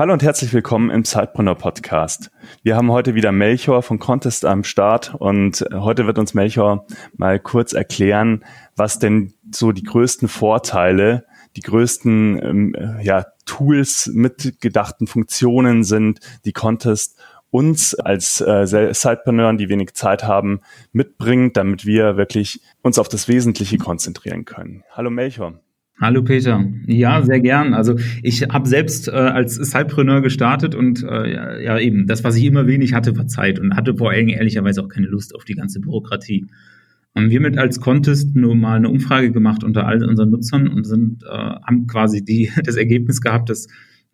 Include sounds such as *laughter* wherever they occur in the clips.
Hallo und herzlich willkommen im Zeitbrunner Podcast. Wir haben heute wieder Melchior von Contest am Start und heute wird uns Melchior mal kurz erklären, was denn so die größten Vorteile, die größten ähm, ja, Tools mit gedachten Funktionen sind, die Contest uns als äh, die wenig Zeit haben, mitbringt, damit wir wirklich uns auf das Wesentliche konzentrieren können. Hallo Melchior. Hallo Peter. Ja, sehr gern. Also ich habe selbst äh, als Sidepreneur gestartet und äh, ja eben, das, was ich immer wenig hatte, war Zeit und hatte vor allem ehrlicherweise auch keine Lust auf die ganze Bürokratie. Und wir mit als Contest nur mal eine Umfrage gemacht unter all unseren Nutzern und sind, äh, haben quasi die, *laughs* das Ergebnis gehabt, dass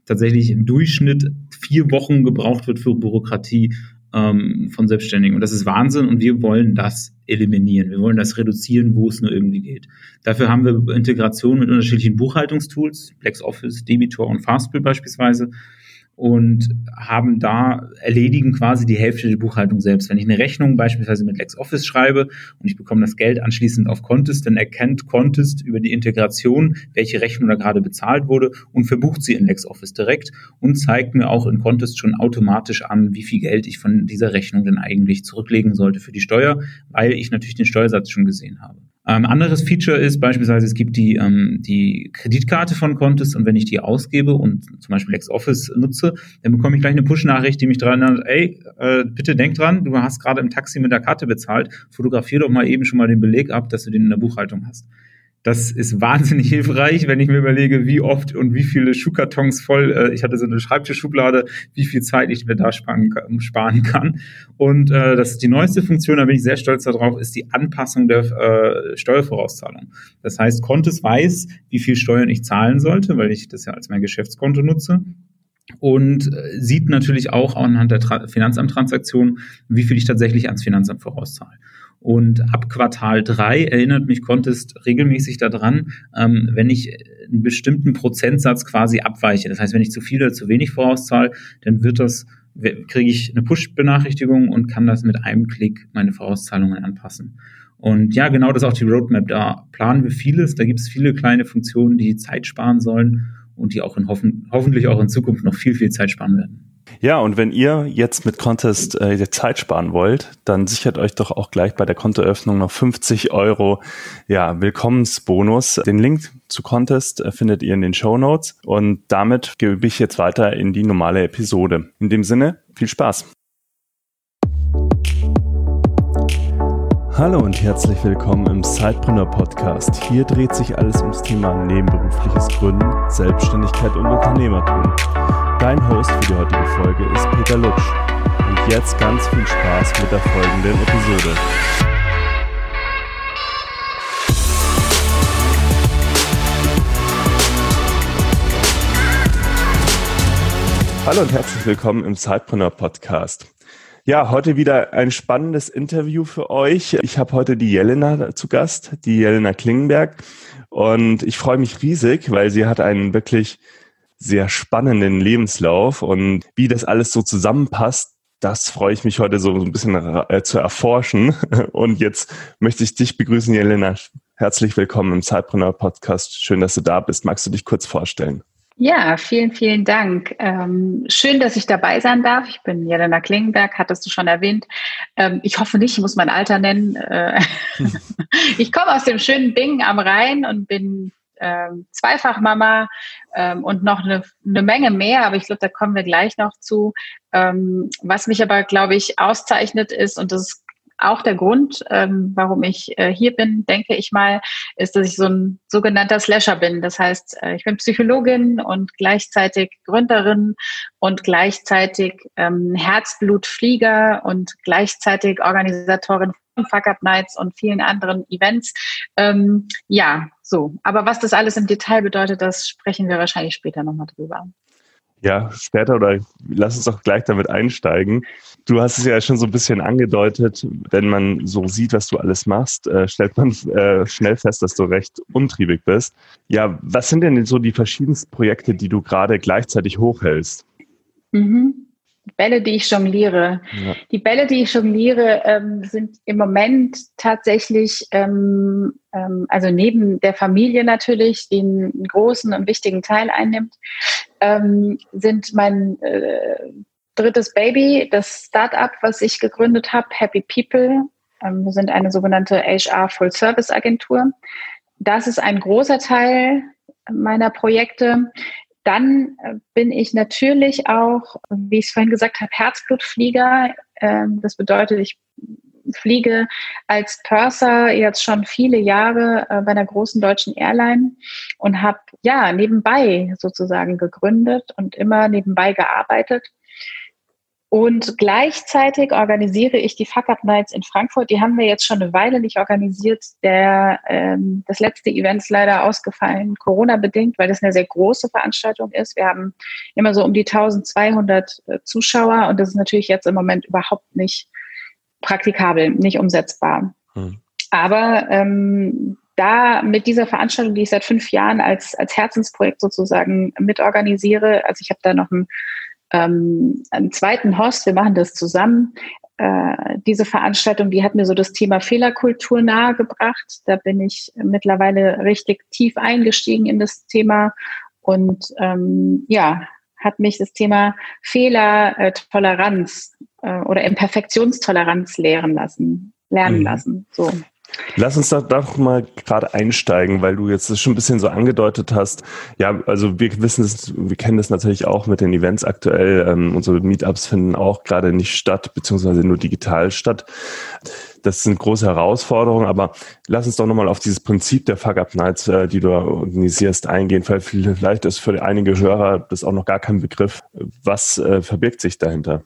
tatsächlich im Durchschnitt vier Wochen gebraucht wird für Bürokratie ähm, von Selbstständigen. Und das ist Wahnsinn und wir wollen das eliminieren. Wir wollen das reduzieren, wo es nur irgendwie geht. Dafür haben wir Integration mit unterschiedlichen Buchhaltungstools, LexOffice, Debitor und Fastbill beispielsweise und haben da, erledigen quasi die Hälfte der Buchhaltung selbst. Wenn ich eine Rechnung beispielsweise mit LexOffice schreibe und ich bekomme das Geld anschließend auf Contest, dann erkennt Contest über die Integration, welche Rechnung da gerade bezahlt wurde und verbucht sie in LexOffice direkt und zeigt mir auch in Contest schon automatisch an, wie viel Geld ich von dieser Rechnung denn eigentlich zurücklegen sollte für die Steuer, weil ich natürlich den Steuersatz schon gesehen habe. Ähm, anderes Feature ist beispielsweise, es gibt die, ähm, die Kreditkarte von Contest und wenn ich die ausgebe und zum Beispiel LexOffice nutze, dann bekomme ich gleich eine Push-Nachricht, die mich daran erinnert, ey, äh, bitte denk dran, du hast gerade im Taxi mit der Karte bezahlt, fotografier doch mal eben schon mal den Beleg ab, dass du den in der Buchhaltung hast. Das ist wahnsinnig hilfreich, wenn ich mir überlege, wie oft und wie viele Schuhkartons voll, äh, ich hatte so eine Schreibtischschublade, wie viel Zeit ich mir da sparen, sparen kann. Und äh, das ist die neueste Funktion, da bin ich sehr stolz darauf, ist die Anpassung der äh, Steuervorauszahlung. Das heißt, Kontes weiß, wie viel Steuern ich zahlen sollte, weil ich das ja als mein Geschäftskonto nutze und äh, sieht natürlich auch anhand der Tra Finanzamttransaktion, wie viel ich tatsächlich ans Finanzamt vorauszahle. Und ab Quartal drei erinnert mich Contest regelmäßig daran, ähm, wenn ich einen bestimmten Prozentsatz quasi abweiche. Das heißt, wenn ich zu viel oder zu wenig vorauszahle, dann wird das, kriege ich eine Push-Benachrichtigung und kann das mit einem Klick meine Vorauszahlungen anpassen. Und ja, genau das ist auch die Roadmap. Da planen wir vieles. Da gibt es viele kleine Funktionen, die Zeit sparen sollen und die auch in hoffen, hoffentlich auch in Zukunft noch viel, viel Zeit sparen werden. Ja, und wenn ihr jetzt mit Contest äh, Zeit sparen wollt, dann sichert euch doch auch gleich bei der Kontoeröffnung noch 50 Euro ja, Willkommensbonus. Den Link zu Contest äh, findet ihr in den Show Notes. Und damit gebe ich jetzt weiter in die normale Episode. In dem Sinne, viel Spaß. Hallo und herzlich willkommen im Sidepreneur Podcast. Hier dreht sich alles ums Thema nebenberufliches Gründen, Selbstständigkeit und Unternehmertum. Dein Host für die heutige Folge ist Peter Lutsch. Und jetzt ganz viel Spaß mit der folgenden Episode. Hallo und herzlich willkommen im Sidepreneur Podcast. Ja, heute wieder ein spannendes Interview für euch. Ich habe heute die Jelena zu Gast, die Jelena Klingenberg. Und ich freue mich riesig, weil sie hat einen wirklich sehr spannenden Lebenslauf und wie das alles so zusammenpasst, das freue ich mich heute so ein bisschen äh, zu erforschen. *laughs* Und jetzt möchte ich dich begrüßen, Jelena. Herzlich willkommen im Zeitpreneur Podcast. Schön, dass du da bist. Magst du dich kurz vorstellen? Ja, vielen, vielen Dank. Ähm, schön, dass ich dabei sein darf. Ich bin Jelena Klingenberg, hattest du schon erwähnt. Ähm, ich hoffe nicht, ich muss mein Alter nennen. Äh, *laughs* ich komme aus dem schönen Bingen am Rhein und bin ähm, Zweifachmama ähm, und noch eine, eine Menge mehr, aber ich glaube, da kommen wir gleich noch zu. Ähm, was mich aber, glaube ich, auszeichnet ist, und das ist auch der Grund, ähm, warum ich äh, hier bin, denke ich mal, ist, dass ich so ein sogenannter Slasher bin. Das heißt, äh, ich bin Psychologin und gleichzeitig Gründerin und gleichzeitig ähm, Herzblutflieger und gleichzeitig Organisatorin Fuck Up Nights und vielen anderen Events. Ähm, ja, so. Aber was das alles im Detail bedeutet, das sprechen wir wahrscheinlich später nochmal drüber. Ja, später oder lass uns doch gleich damit einsteigen. Du hast es ja schon so ein bisschen angedeutet, wenn man so sieht, was du alles machst, äh, stellt man äh, schnell fest, dass du recht untriebig bist. Ja, was sind denn so die verschiedensten Projekte, die du gerade gleichzeitig hochhältst? Mhm. Bälle, die ich jongliere. Ja. Die Bälle, die ich jongliere, ähm, sind im Moment tatsächlich, ähm, ähm, also neben der Familie natürlich, die einen großen und wichtigen Teil einnimmt, ähm, sind mein äh, drittes Baby, das Startup, was ich gegründet habe, Happy People. Ähm, wir sind eine sogenannte HR Full Service Agentur. Das ist ein großer Teil meiner Projekte. Dann äh, bin ich natürlich auch, wie ich es vorhin gesagt habe, Herzblutflieger. Ähm, das bedeutet, ich fliege als Purser jetzt schon viele Jahre äh, bei einer großen deutschen Airline und habe ja nebenbei sozusagen gegründet und immer nebenbei gearbeitet. Und gleichzeitig organisiere ich die Fuck Up Nights in Frankfurt. Die haben wir jetzt schon eine Weile nicht organisiert. Der, ähm, das letzte Event ist leider ausgefallen, Corona-bedingt, weil das eine sehr große Veranstaltung ist. Wir haben immer so um die 1200 äh, Zuschauer und das ist natürlich jetzt im Moment überhaupt nicht praktikabel, nicht umsetzbar. Hm. Aber ähm, da mit dieser Veranstaltung, die ich seit fünf Jahren als, als Herzensprojekt sozusagen mitorganisiere, also ich habe da noch ein ähm, einen zweiten Host, wir machen das zusammen. Äh, diese Veranstaltung, die hat mir so das Thema Fehlerkultur nahegebracht. Da bin ich mittlerweile richtig tief eingestiegen in das Thema und ähm, ja, hat mich das Thema Fehlertoleranz äh, oder Imperfektionstoleranz lehren lassen, lernen mhm. lassen. So. Lass uns da doch mal gerade einsteigen, weil du jetzt das schon ein bisschen so angedeutet hast. Ja, also wir wissen es, wir kennen das natürlich auch mit den Events aktuell. Ähm, unsere Meetups finden auch gerade nicht statt, beziehungsweise nur digital statt. Das sind große Herausforderungen, aber lass uns doch nochmal auf dieses Prinzip der Fuck Up Nights, äh, die du organisierst, eingehen, weil vielleicht ist für einige Hörer das auch noch gar kein Begriff. Was äh, verbirgt sich dahinter?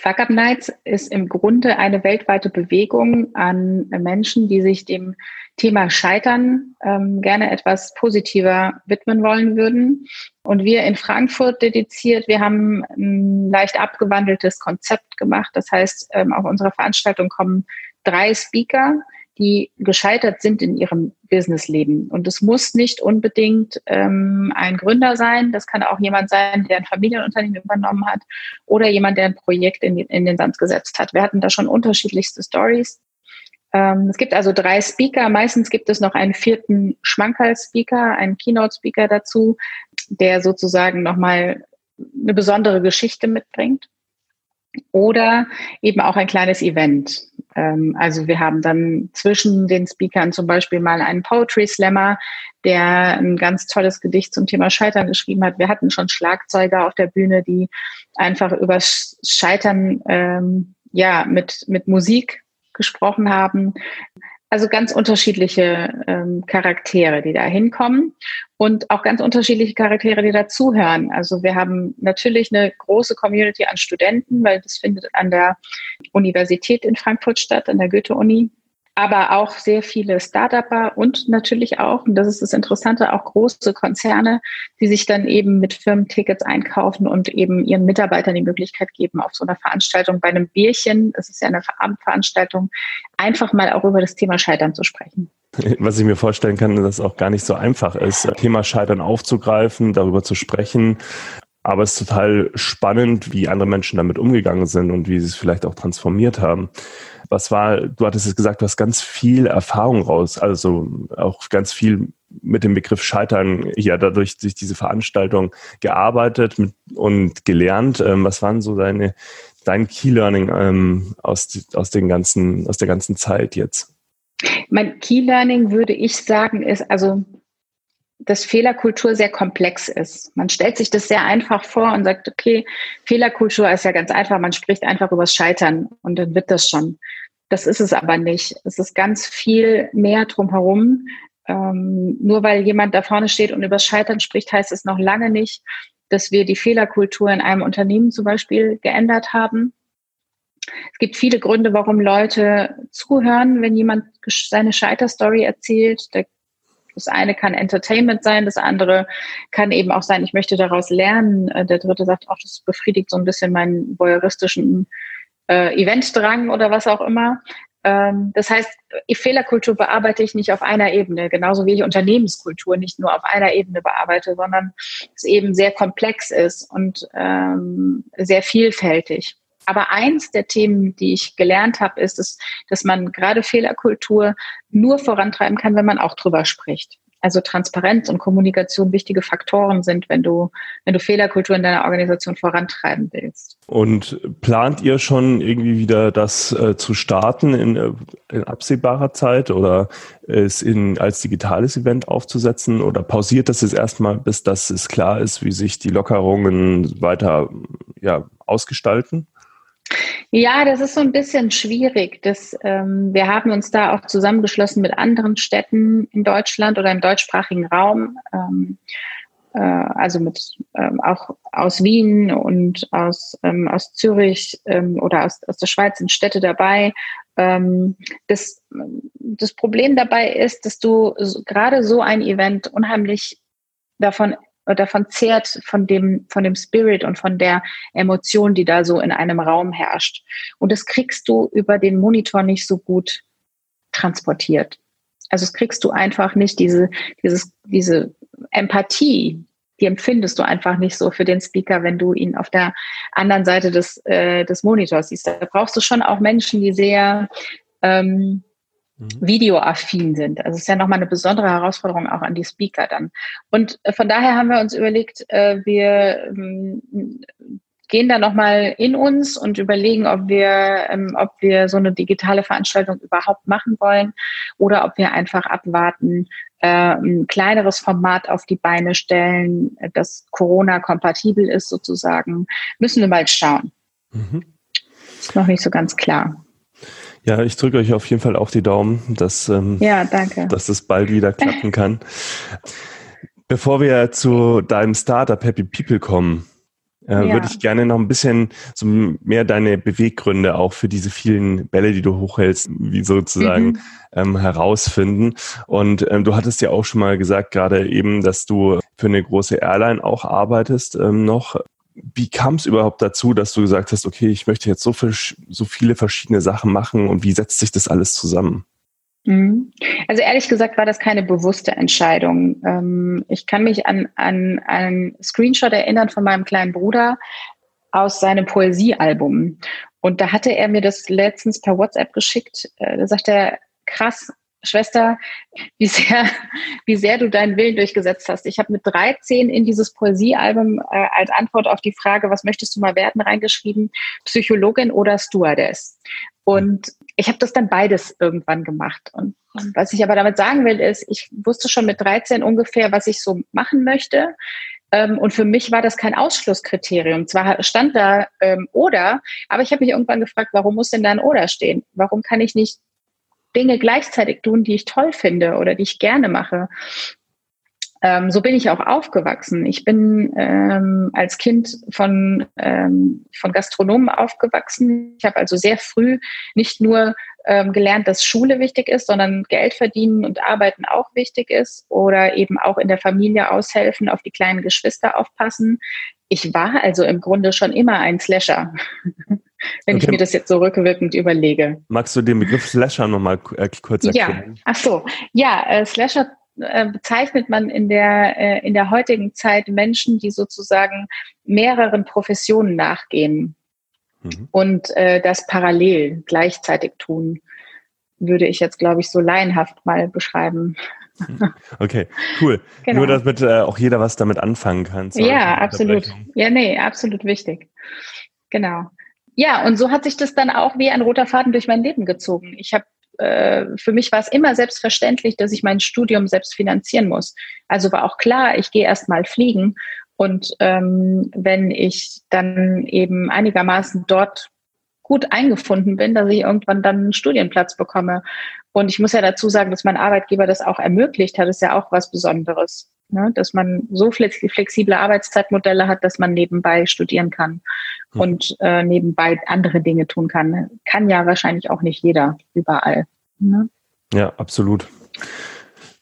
Fuck Up Nights ist im Grunde eine weltweite Bewegung an Menschen, die sich dem Thema Scheitern ähm, gerne etwas positiver widmen wollen würden. Und wir in Frankfurt dediziert, wir haben ein leicht abgewandeltes Konzept gemacht. Das heißt, ähm, auf unserer Veranstaltung kommen drei Speaker, die gescheitert sind in ihrem Businessleben. Und es muss nicht unbedingt ähm, ein Gründer sein, das kann auch jemand sein, der ein Familienunternehmen übernommen hat oder jemand, der ein Projekt in, in den Sand gesetzt hat. Wir hatten da schon unterschiedlichste Stories. Ähm, es gibt also drei Speaker. Meistens gibt es noch einen vierten Schmankerl-Speaker, einen Keynote-Speaker dazu, der sozusagen nochmal eine besondere Geschichte mitbringt. Oder eben auch ein kleines Event. Ähm, also wir haben dann zwischen den Speakern zum Beispiel mal einen Poetry Slammer, der ein ganz tolles Gedicht zum Thema Scheitern geschrieben hat. Wir hatten schon Schlagzeuger auf der Bühne, die einfach über Scheitern ähm, ja mit mit Musik gesprochen haben. Also ganz unterschiedliche ähm, Charaktere, die da hinkommen und auch ganz unterschiedliche Charaktere, die dazuhören. Also wir haben natürlich eine große Community an Studenten, weil das findet an der Universität in Frankfurt statt, an der Goethe-Uni aber auch sehr viele Start-Upper und natürlich auch, und das ist das Interessante, auch große Konzerne, die sich dann eben mit Firmentickets einkaufen und eben ihren Mitarbeitern die Möglichkeit geben, auf so einer Veranstaltung bei einem Bierchen, das ist ja eine Abendveranstaltung, einfach mal auch über das Thema Scheitern zu sprechen. Was ich mir vorstellen kann, dass es auch gar nicht so einfach ist, Thema Scheitern aufzugreifen, darüber zu sprechen. Aber es ist total spannend, wie andere Menschen damit umgegangen sind und wie sie es vielleicht auch transformiert haben. Was war, du hattest es gesagt, du hast ganz viel Erfahrung raus, also auch ganz viel mit dem Begriff Scheitern ja dadurch durch diese Veranstaltung gearbeitet und gelernt. Ähm, was waren so deine dein Key Learning ähm, aus, aus den ganzen aus der ganzen Zeit jetzt? Mein Key Learning würde ich sagen ist also dass Fehlerkultur sehr komplex ist. Man stellt sich das sehr einfach vor und sagt, okay, Fehlerkultur ist ja ganz einfach, man spricht einfach übers Scheitern und dann wird das schon. Das ist es aber nicht. Es ist ganz viel mehr drumherum. Ähm, nur weil jemand da vorne steht und übers Scheitern spricht, heißt es noch lange nicht, dass wir die Fehlerkultur in einem Unternehmen zum Beispiel geändert haben. Es gibt viele Gründe, warum Leute zuhören, wenn jemand seine Scheiterstory erzählt. Das eine kann Entertainment sein, das andere kann eben auch sein, ich möchte daraus lernen. Äh, der dritte sagt auch, das befriedigt so ein bisschen meinen voyeuristischen äh, Eventdrang oder was auch immer. Ähm, das heißt, Fehlerkultur bearbeite ich nicht auf einer Ebene, genauso wie ich Unternehmenskultur nicht nur auf einer Ebene bearbeite, sondern es eben sehr komplex ist und ähm, sehr vielfältig. Aber eins der Themen, die ich gelernt habe, ist, dass, dass man gerade Fehlerkultur nur vorantreiben kann, wenn man auch drüber spricht. Also Transparenz und Kommunikation wichtige Faktoren sind, wenn du, wenn du Fehlerkultur in deiner Organisation vorantreiben willst. Und plant ihr schon irgendwie wieder das äh, zu starten in, äh, in, absehbarer Zeit oder es in, als digitales Event aufzusetzen oder pausiert das jetzt erstmal, bis das es klar ist, wie sich die Lockerungen weiter ja, ausgestalten? Ja, das ist so ein bisschen schwierig. Das, ähm, wir haben uns da auch zusammengeschlossen mit anderen Städten in Deutschland oder im deutschsprachigen Raum. Ähm, äh, also mit ähm, auch aus Wien und aus, ähm, aus Zürich ähm, oder aus, aus der Schweiz sind Städte dabei. Ähm, das, das Problem dabei ist, dass du gerade so ein Event unheimlich davon davon zehrt von dem, von dem Spirit und von der Emotion, die da so in einem Raum herrscht. Und das kriegst du über den Monitor nicht so gut transportiert. Also das kriegst du einfach nicht, diese, dieses, diese Empathie, die empfindest du einfach nicht so für den Speaker, wenn du ihn auf der anderen Seite des, äh, des Monitors siehst. Da brauchst du schon auch Menschen, die sehr ähm. Videoaffin sind. Also es ist ja nochmal eine besondere Herausforderung auch an die Speaker dann. Und äh, von daher haben wir uns überlegt, äh, wir ähm, gehen da nochmal in uns und überlegen, ob wir, ähm, ob wir so eine digitale Veranstaltung überhaupt machen wollen oder ob wir einfach abwarten, äh, ein kleineres Format auf die Beine stellen, das Corona-kompatibel ist sozusagen. Müssen wir mal schauen. Mhm. Ist noch nicht so ganz klar. Ja, ich drücke euch auf jeden Fall auch die Daumen, dass, ähm, ja, danke. dass es bald wieder klappen kann. *laughs* Bevor wir zu deinem Startup Happy People kommen, äh, ja. würde ich gerne noch ein bisschen so mehr deine Beweggründe auch für diese vielen Bälle, die du hochhältst, wie sozusagen mhm. ähm, herausfinden. Und ähm, du hattest ja auch schon mal gesagt, gerade eben, dass du für eine große Airline auch arbeitest ähm, noch. Wie kam es überhaupt dazu, dass du gesagt hast, okay, ich möchte jetzt so, viel, so viele verschiedene Sachen machen und wie setzt sich das alles zusammen? Mhm. Also ehrlich gesagt war das keine bewusste Entscheidung. Ähm, ich kann mich an, an einen Screenshot erinnern von meinem kleinen Bruder aus seinem Poesiealbum. Und da hatte er mir das letztens per WhatsApp geschickt. Äh, da sagt er, krass, Schwester, wie sehr, wie sehr du deinen Willen durchgesetzt hast. Ich habe mit 13 in dieses Poesiealbum äh, als Antwort auf die Frage, was möchtest du mal werden, reingeschrieben, Psychologin oder Stewardess. Und ich habe das dann beides irgendwann gemacht. Und was ich aber damit sagen will, ist, ich wusste schon mit 13 ungefähr, was ich so machen möchte. Ähm, und für mich war das kein Ausschlusskriterium. Zwar stand da ähm, oder, aber ich habe mich irgendwann gefragt, warum muss denn da ein oder stehen? Warum kann ich nicht Dinge gleichzeitig tun, die ich toll finde oder die ich gerne mache. Ähm, so bin ich auch aufgewachsen. Ich bin ähm, als Kind von, ähm, von Gastronomen aufgewachsen. Ich habe also sehr früh nicht nur ähm, gelernt, dass Schule wichtig ist, sondern Geld verdienen und arbeiten auch wichtig ist oder eben auch in der Familie aushelfen, auf die kleinen Geschwister aufpassen. Ich war also im Grunde schon immer ein Slasher. *laughs* wenn okay. ich mir das jetzt so rückwirkend überlege. Magst du den Begriff Slasher nochmal äh, kurz erklären? Ja, ach so. Ja, äh, Slasher äh, bezeichnet man in der, äh, in der heutigen Zeit Menschen, die sozusagen mehreren Professionen nachgehen mhm. und äh, das parallel gleichzeitig tun, würde ich jetzt, glaube ich, so laienhaft mal beschreiben. Mhm. Okay, cool. *laughs* Genau. Nur damit äh, auch jeder was damit anfangen kann. Ja, absolut. Ja, nee, absolut wichtig. Genau. Ja, und so hat sich das dann auch wie ein roter Faden durch mein Leben gezogen. Ich habe äh, für mich war es immer selbstverständlich, dass ich mein Studium selbst finanzieren muss. Also war auch klar, ich gehe erst mal fliegen und ähm, wenn ich dann eben einigermaßen dort gut eingefunden bin, dass ich irgendwann dann einen Studienplatz bekomme. Und ich muss ja dazu sagen, dass mein Arbeitgeber das auch ermöglicht hat, ist ja auch was Besonderes. Ne? Dass man so flexible Arbeitszeitmodelle hat, dass man nebenbei studieren kann hm. und äh, nebenbei andere Dinge tun kann. Kann ja wahrscheinlich auch nicht jeder überall. Ne? Ja, absolut.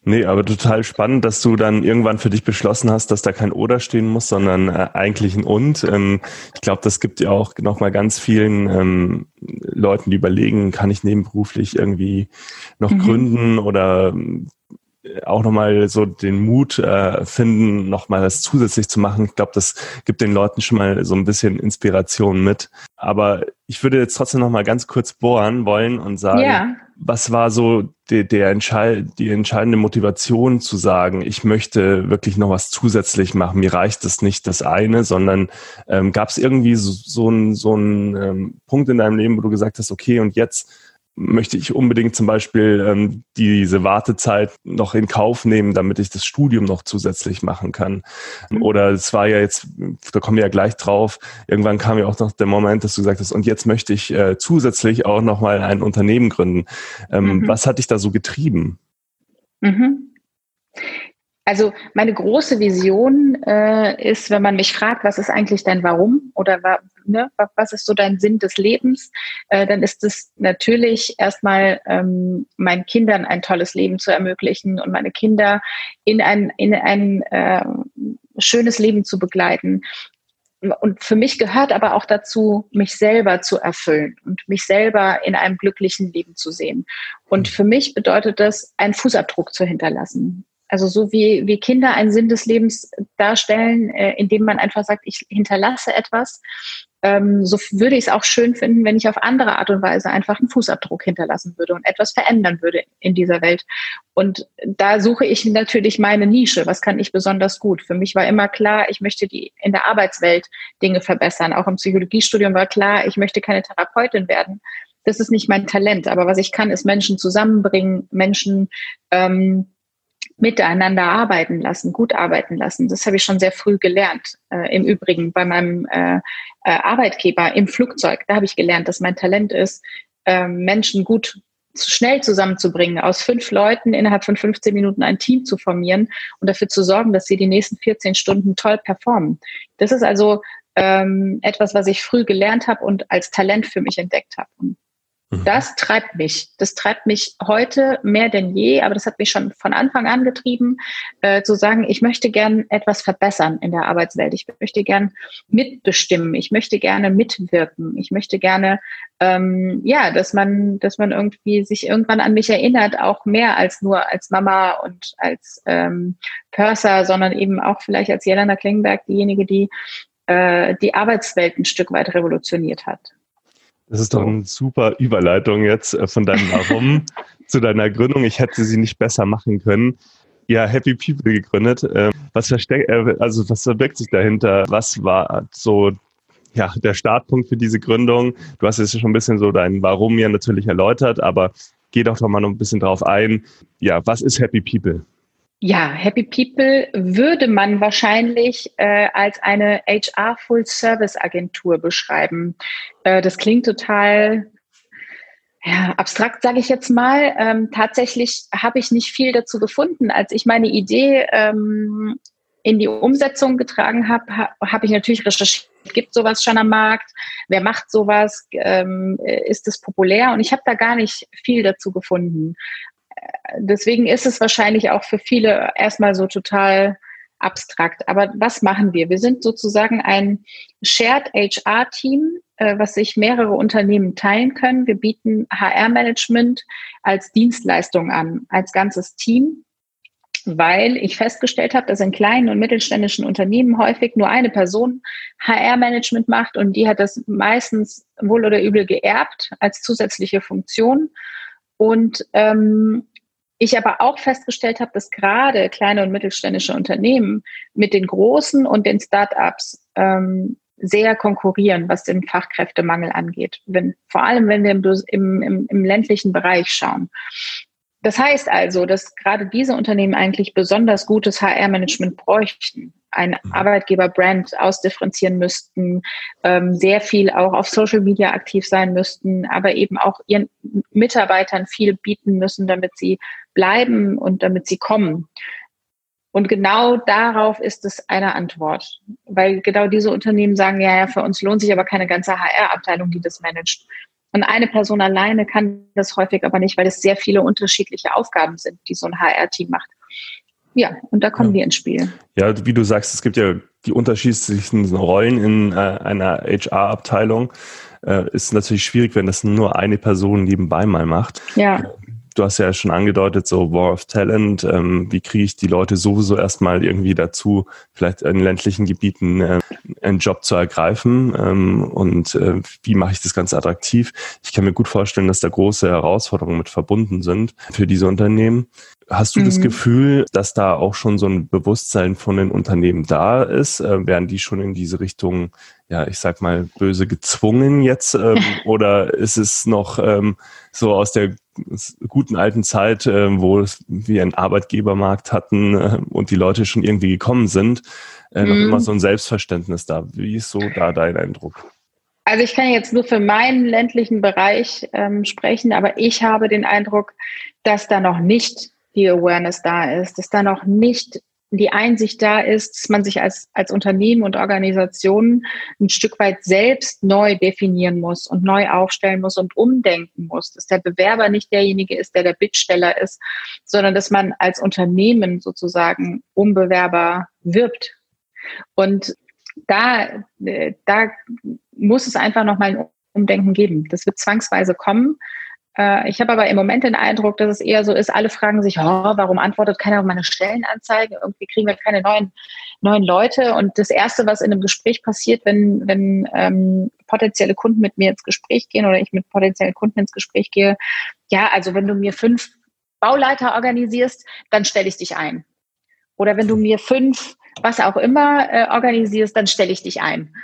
Nee, aber total spannend, dass du dann irgendwann für dich beschlossen hast, dass da kein Oder stehen muss, sondern äh, eigentlich ein Und. Ähm, ich glaube, das gibt ja auch nochmal ganz vielen ähm, Leuten, die überlegen, kann ich nebenberuflich irgendwie noch mhm. gründen oder auch nochmal so den Mut äh, finden, nochmal das zusätzlich zu machen. Ich glaube, das gibt den Leuten schon mal so ein bisschen Inspiration mit. Aber ich würde jetzt trotzdem nochmal ganz kurz bohren wollen und sagen, ja. was war so die, der Entscheid die entscheidende Motivation zu sagen, ich möchte wirklich noch was zusätzlich machen. Mir reicht es nicht das eine, sondern ähm, gab es irgendwie so, so einen so ähm, Punkt in deinem Leben, wo du gesagt hast, okay, und jetzt möchte ich unbedingt zum Beispiel ähm, diese Wartezeit noch in Kauf nehmen, damit ich das Studium noch zusätzlich machen kann. Mhm. Oder es war ja jetzt, da kommen wir ja gleich drauf, irgendwann kam ja auch noch der Moment, dass du gesagt hast, und jetzt möchte ich äh, zusätzlich auch nochmal ein Unternehmen gründen. Ähm, mhm. Was hat dich da so getrieben? Mhm. Also meine große Vision äh, ist, wenn man mich fragt, was ist eigentlich dein Warum oder ne, was ist so dein Sinn des Lebens, äh, dann ist es natürlich erstmal ähm, meinen Kindern ein tolles Leben zu ermöglichen und meine Kinder in ein, in ein äh, schönes Leben zu begleiten. Und für mich gehört aber auch dazu, mich selber zu erfüllen und mich selber in einem glücklichen Leben zu sehen. Und für mich bedeutet das, einen Fußabdruck zu hinterlassen. Also so wie, wie Kinder einen Sinn des Lebens darstellen, äh, indem man einfach sagt, ich hinterlasse etwas, ähm, so würde ich es auch schön finden, wenn ich auf andere Art und Weise einfach einen Fußabdruck hinterlassen würde und etwas verändern würde in dieser Welt. Und da suche ich natürlich meine Nische. Was kann ich besonders gut? Für mich war immer klar, ich möchte die in der Arbeitswelt Dinge verbessern. Auch im Psychologiestudium war klar, ich möchte keine Therapeutin werden. Das ist nicht mein Talent. Aber was ich kann, ist Menschen zusammenbringen, Menschen ähm, miteinander arbeiten lassen, gut arbeiten lassen. Das habe ich schon sehr früh gelernt. Äh, Im Übrigen bei meinem äh, äh, Arbeitgeber im Flugzeug, da habe ich gelernt, dass mein Talent ist, äh, Menschen gut schnell zusammenzubringen, aus fünf Leuten innerhalb von 15 Minuten ein Team zu formieren und dafür zu sorgen, dass sie die nächsten 14 Stunden toll performen. Das ist also ähm, etwas, was ich früh gelernt habe und als Talent für mich entdeckt habe. Und. Das treibt mich. Das treibt mich heute mehr denn je, aber das hat mich schon von Anfang an getrieben, äh, zu sagen, ich möchte gern etwas verbessern in der Arbeitswelt. Ich möchte gern mitbestimmen. Ich möchte gerne mitwirken. Ich möchte gerne, ähm, ja, dass man, dass man irgendwie sich irgendwann an mich erinnert, auch mehr als nur als Mama und als ähm, Purser, sondern eben auch vielleicht als Jelena Klingenberg, diejenige, die äh, die Arbeitswelt ein Stück weit revolutioniert hat. Das ist doch eine super Überleitung jetzt äh, von deinem Warum *laughs* zu deiner Gründung. Ich hätte sie nicht besser machen können. Ja, Happy People gegründet. Ähm, was versteckt, äh, also was verbirgt sich dahinter? Was war so ja, der Startpunkt für diese Gründung? Du hast jetzt schon ein bisschen so dein Warum ja natürlich erläutert, aber geh doch doch mal noch ein bisschen drauf ein. Ja, was ist Happy People? Ja, Happy People würde man wahrscheinlich äh, als eine HR Full Service Agentur beschreiben. Äh, das klingt total ja, abstrakt, sage ich jetzt mal. Ähm, tatsächlich habe ich nicht viel dazu gefunden. Als ich meine Idee ähm, in die Umsetzung getragen habe, ha, habe ich natürlich recherchiert. Gibt sowas schon am Markt? Wer macht sowas? Ähm, ist es populär? Und ich habe da gar nicht viel dazu gefunden deswegen ist es wahrscheinlich auch für viele erstmal so total abstrakt. Aber was machen wir? Wir sind sozusagen ein Shared HR-Team, äh, was sich mehrere Unternehmen teilen können. Wir bieten HR-Management als Dienstleistung an, als ganzes Team, weil ich festgestellt habe, dass in kleinen und mittelständischen Unternehmen häufig nur eine Person HR-Management macht und die hat das meistens wohl oder übel geerbt als zusätzliche Funktion. Und ähm, ich aber auch festgestellt habe, dass gerade kleine und mittelständische Unternehmen mit den großen und den Start-ups ähm, sehr konkurrieren, was den Fachkräftemangel angeht. Wenn, vor allem, wenn wir im, im, im, im ländlichen Bereich schauen. Das heißt also, dass gerade diese Unternehmen eigentlich besonders gutes HR-Management bräuchten ein mhm. Arbeitgeber-Brand ausdifferenzieren müssten, ähm, sehr viel auch auf Social Media aktiv sein müssten, aber eben auch ihren Mitarbeitern viel bieten müssen, damit sie bleiben und damit sie kommen. Und genau darauf ist es eine Antwort, weil genau diese Unternehmen sagen, ja, ja, für uns lohnt sich aber keine ganze HR-Abteilung, die das managt. Und eine Person alleine kann das häufig aber nicht, weil es sehr viele unterschiedliche Aufgaben sind, die so ein HR-Team macht. Ja, und da kommen ja. wir ins Spiel. Ja, wie du sagst, es gibt ja die unterschiedlichsten Rollen in äh, einer HR-Abteilung. Äh, ist natürlich schwierig, wenn das nur eine Person nebenbei mal macht. Ja du hast ja schon angedeutet, so War of Talent, ähm, wie kriege ich die Leute sowieso erstmal irgendwie dazu, vielleicht in ländlichen Gebieten äh, einen Job zu ergreifen ähm, und äh, wie mache ich das Ganze attraktiv. Ich kann mir gut vorstellen, dass da große Herausforderungen mit verbunden sind für diese Unternehmen. Hast du mhm. das Gefühl, dass da auch schon so ein Bewusstsein von den Unternehmen da ist? Äh, werden die schon in diese Richtung, ja, ich sag mal, böse gezwungen jetzt? Ähm, *laughs* oder ist es noch ähm, so aus der guten alten Zeit, äh, wo wir einen Arbeitgebermarkt hatten äh, und die Leute schon irgendwie gekommen sind, äh, noch mhm. immer so ein Selbstverständnis da? Wie ist so da dein Eindruck? Also ich kann jetzt nur für meinen ländlichen Bereich ähm, sprechen, aber ich habe den Eindruck, dass da noch nicht die Awareness da ist, dass da noch nicht die Einsicht da ist, dass man sich als, als Unternehmen und Organisation ein Stück weit selbst neu definieren muss und neu aufstellen muss und umdenken muss, dass der Bewerber nicht derjenige ist, der der Bittsteller ist, sondern dass man als Unternehmen sozusagen um Bewerber wirbt. Und da, äh, da muss es einfach nochmal ein Umdenken geben. Das wird zwangsweise kommen. Äh, ich habe aber im Moment den Eindruck, dass es eher so ist, alle fragen sich, oh, warum antwortet keiner auf meine Stellenanzeige? Irgendwie kriegen wir keine neuen, neuen Leute. Und das Erste, was in einem Gespräch passiert, wenn, wenn ähm, potenzielle Kunden mit mir ins Gespräch gehen oder ich mit potenziellen Kunden ins Gespräch gehe, ja, also wenn du mir fünf Bauleiter organisierst, dann stelle ich dich ein. Oder wenn du mir fünf, was auch immer, äh, organisierst, dann stelle ich dich ein.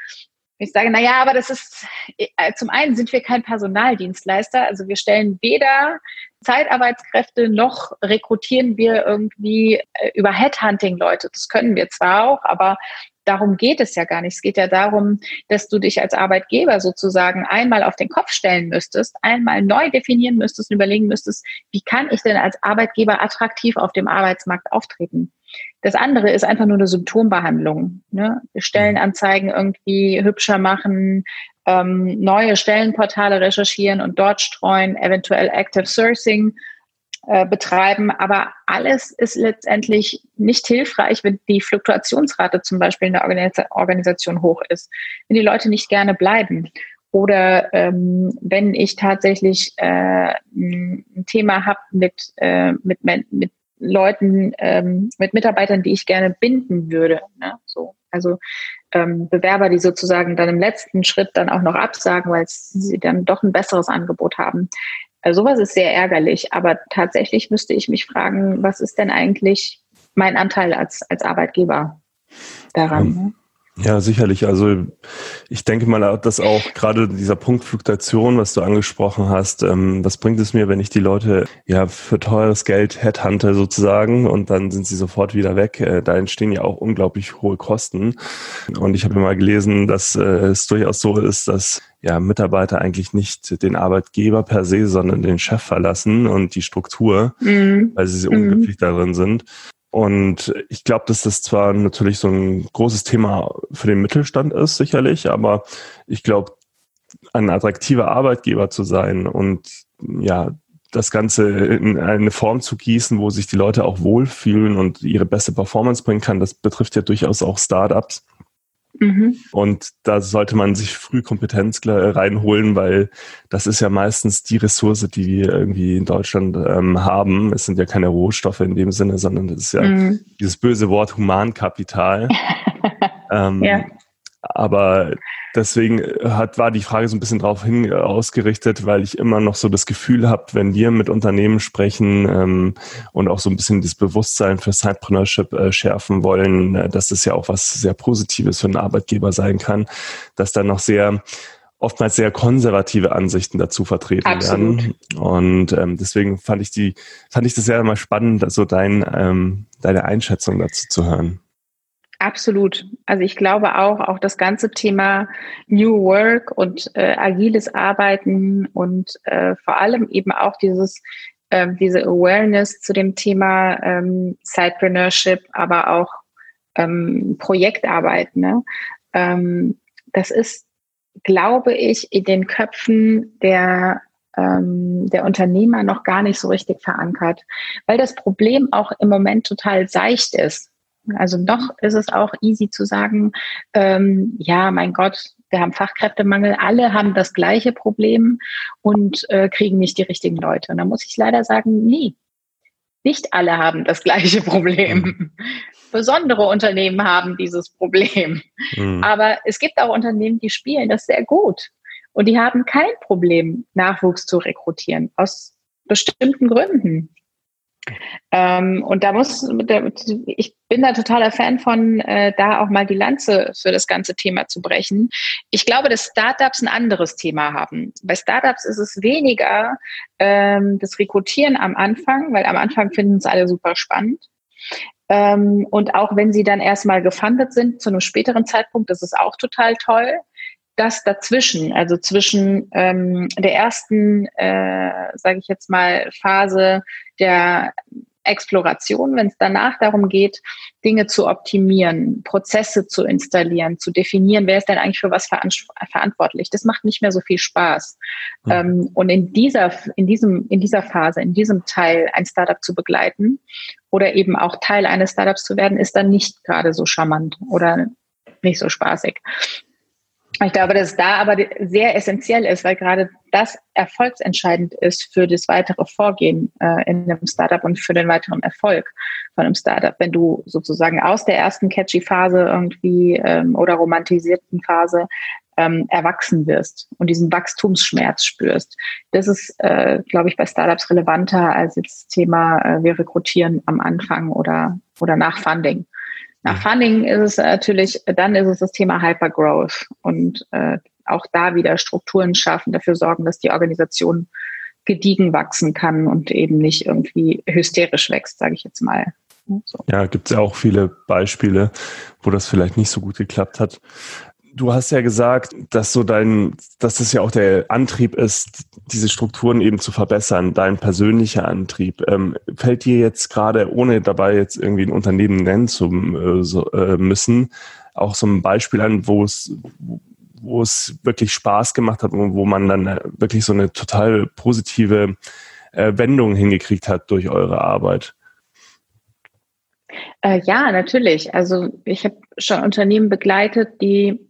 Ich sage, na ja, aber das ist, äh, zum einen sind wir kein Personaldienstleister, also wir stellen weder Zeitarbeitskräfte noch rekrutieren wir irgendwie äh, über Headhunting Leute. Das können wir zwar auch, aber darum geht es ja gar nicht. Es geht ja darum, dass du dich als Arbeitgeber sozusagen einmal auf den Kopf stellen müsstest, einmal neu definieren müsstest und überlegen müsstest, wie kann ich denn als Arbeitgeber attraktiv auf dem Arbeitsmarkt auftreten? Das andere ist einfach nur eine Symptombehandlung. Ne? Stellenanzeigen irgendwie hübscher machen, ähm, neue Stellenportale recherchieren und dort streuen, eventuell Active Sourcing äh, betreiben. Aber alles ist letztendlich nicht hilfreich, wenn die Fluktuationsrate zum Beispiel in der Organis Organisation hoch ist, wenn die Leute nicht gerne bleiben. Oder ähm, wenn ich tatsächlich äh, ein Thema habe mit, äh, mit, mit Leuten, ähm, mit Mitarbeitern, die ich gerne binden würde. Ne? So, also ähm, Bewerber, die sozusagen dann im letzten Schritt dann auch noch absagen, weil sie dann doch ein besseres Angebot haben. Also sowas ist sehr ärgerlich, aber tatsächlich müsste ich mich fragen, was ist denn eigentlich mein Anteil als, als Arbeitgeber daran? Ne? Ja, sicherlich. Also ich denke mal, dass auch gerade dieser Punkt Fluktuation, was du angesprochen hast, ähm, was bringt es mir, wenn ich die Leute ja für teures Geld headhunte sozusagen und dann sind sie sofort wieder weg. Äh, da entstehen ja auch unglaublich hohe Kosten. Und ich habe mal gelesen, dass äh, es durchaus so ist, dass ja Mitarbeiter eigentlich nicht den Arbeitgeber per se, sondern den Chef verlassen und die Struktur, mhm. weil sie mhm. unglücklich darin sind. Und ich glaube, dass das zwar natürlich so ein großes Thema für den Mittelstand ist, sicherlich, aber ich glaube, ein attraktiver Arbeitgeber zu sein und ja, das Ganze in eine Form zu gießen, wo sich die Leute auch wohlfühlen und ihre beste Performance bringen kann, das betrifft ja durchaus auch Startups. Mhm. Und da sollte man sich früh Kompetenz reinholen, weil das ist ja meistens die Ressource, die wir irgendwie in Deutschland ähm, haben. Es sind ja keine Rohstoffe in dem Sinne, sondern das ist ja mhm. dieses böse Wort Humankapital. *laughs* ähm, ja. Aber deswegen hat, war die Frage so ein bisschen darauf hin äh, ausgerichtet, weil ich immer noch so das Gefühl habe, wenn wir mit Unternehmen sprechen ähm, und auch so ein bisschen das Bewusstsein für Sidepreneurship äh, schärfen wollen, äh, dass das ja auch was sehr Positives für einen Arbeitgeber sein kann, dass da noch sehr oftmals sehr konservative Ansichten dazu vertreten Absolut. werden. Und ähm, deswegen fand ich die, fand ich das sehr mal spannend, so dein, ähm, deine Einschätzung dazu zu hören. Absolut. Also ich glaube auch, auch das ganze Thema New Work und äh, agiles Arbeiten und äh, vor allem eben auch dieses äh, diese Awareness zu dem Thema ähm, Sidepreneurship, aber auch ähm, Projektarbeit. Ne? Ähm, das ist glaube ich, in den Köpfen der ähm, der Unternehmer noch gar nicht so richtig verankert, weil das Problem auch im Moment total seicht ist. Also noch ist es auch easy zu sagen, ähm, ja, mein Gott, wir haben Fachkräftemangel, alle haben das gleiche Problem und äh, kriegen nicht die richtigen Leute. Und da muss ich leider sagen, nee, nicht alle haben das gleiche *laughs* Problem. Mhm. Besondere Unternehmen haben dieses Problem. Mhm. Aber es gibt auch Unternehmen, die spielen das sehr gut. Und die haben kein Problem, Nachwuchs zu rekrutieren, aus bestimmten Gründen. Ähm, und da muss, ich bin da totaler Fan von, äh, da auch mal die Lanze für das ganze Thema zu brechen. Ich glaube, dass Startups ein anderes Thema haben. Bei Startups ist es weniger ähm, das Rekrutieren am Anfang, weil am Anfang finden es alle super spannend. Ähm, und auch wenn sie dann erstmal gefundet sind, zu einem späteren Zeitpunkt, das ist auch total toll das dazwischen, also zwischen ähm, der ersten, äh, sage ich jetzt mal, Phase der Exploration, wenn es danach darum geht, Dinge zu optimieren, Prozesse zu installieren, zu definieren, wer ist denn eigentlich für was verantwortlich. Das macht nicht mehr so viel Spaß. Mhm. Ähm, und in dieser, in diesem, in dieser Phase, in diesem Teil ein Startup zu begleiten oder eben auch Teil eines Startups zu werden, ist dann nicht gerade so charmant oder nicht so spaßig. Ich glaube, dass da aber sehr essentiell ist, weil gerade das erfolgsentscheidend ist für das weitere Vorgehen äh, in einem Startup und für den weiteren Erfolg von einem Startup. Wenn du sozusagen aus der ersten catchy Phase irgendwie ähm, oder romantisierten Phase ähm, erwachsen wirst und diesen Wachstumsschmerz spürst. Das ist, äh, glaube ich, bei Startups relevanter als jetzt das Thema, äh, wir rekrutieren am Anfang oder, oder nach Funding. Nach Funding ist es natürlich, dann ist es das Thema Hypergrowth und äh, auch da wieder Strukturen schaffen, dafür sorgen, dass die Organisation gediegen wachsen kann und eben nicht irgendwie hysterisch wächst, sage ich jetzt mal. So. Ja, gibt es ja auch viele Beispiele, wo das vielleicht nicht so gut geklappt hat. Du hast ja gesagt, dass so dein, dass das ja auch der Antrieb ist, diese Strukturen eben zu verbessern, dein persönlicher Antrieb. Ähm, fällt dir jetzt gerade, ohne dabei jetzt irgendwie ein Unternehmen nennen zu äh, so, äh, müssen, auch so ein Beispiel an, wo es, wo es wirklich Spaß gemacht hat und wo man dann wirklich so eine total positive äh, Wendung hingekriegt hat durch eure Arbeit? Äh, ja, natürlich. Also ich habe schon Unternehmen begleitet, die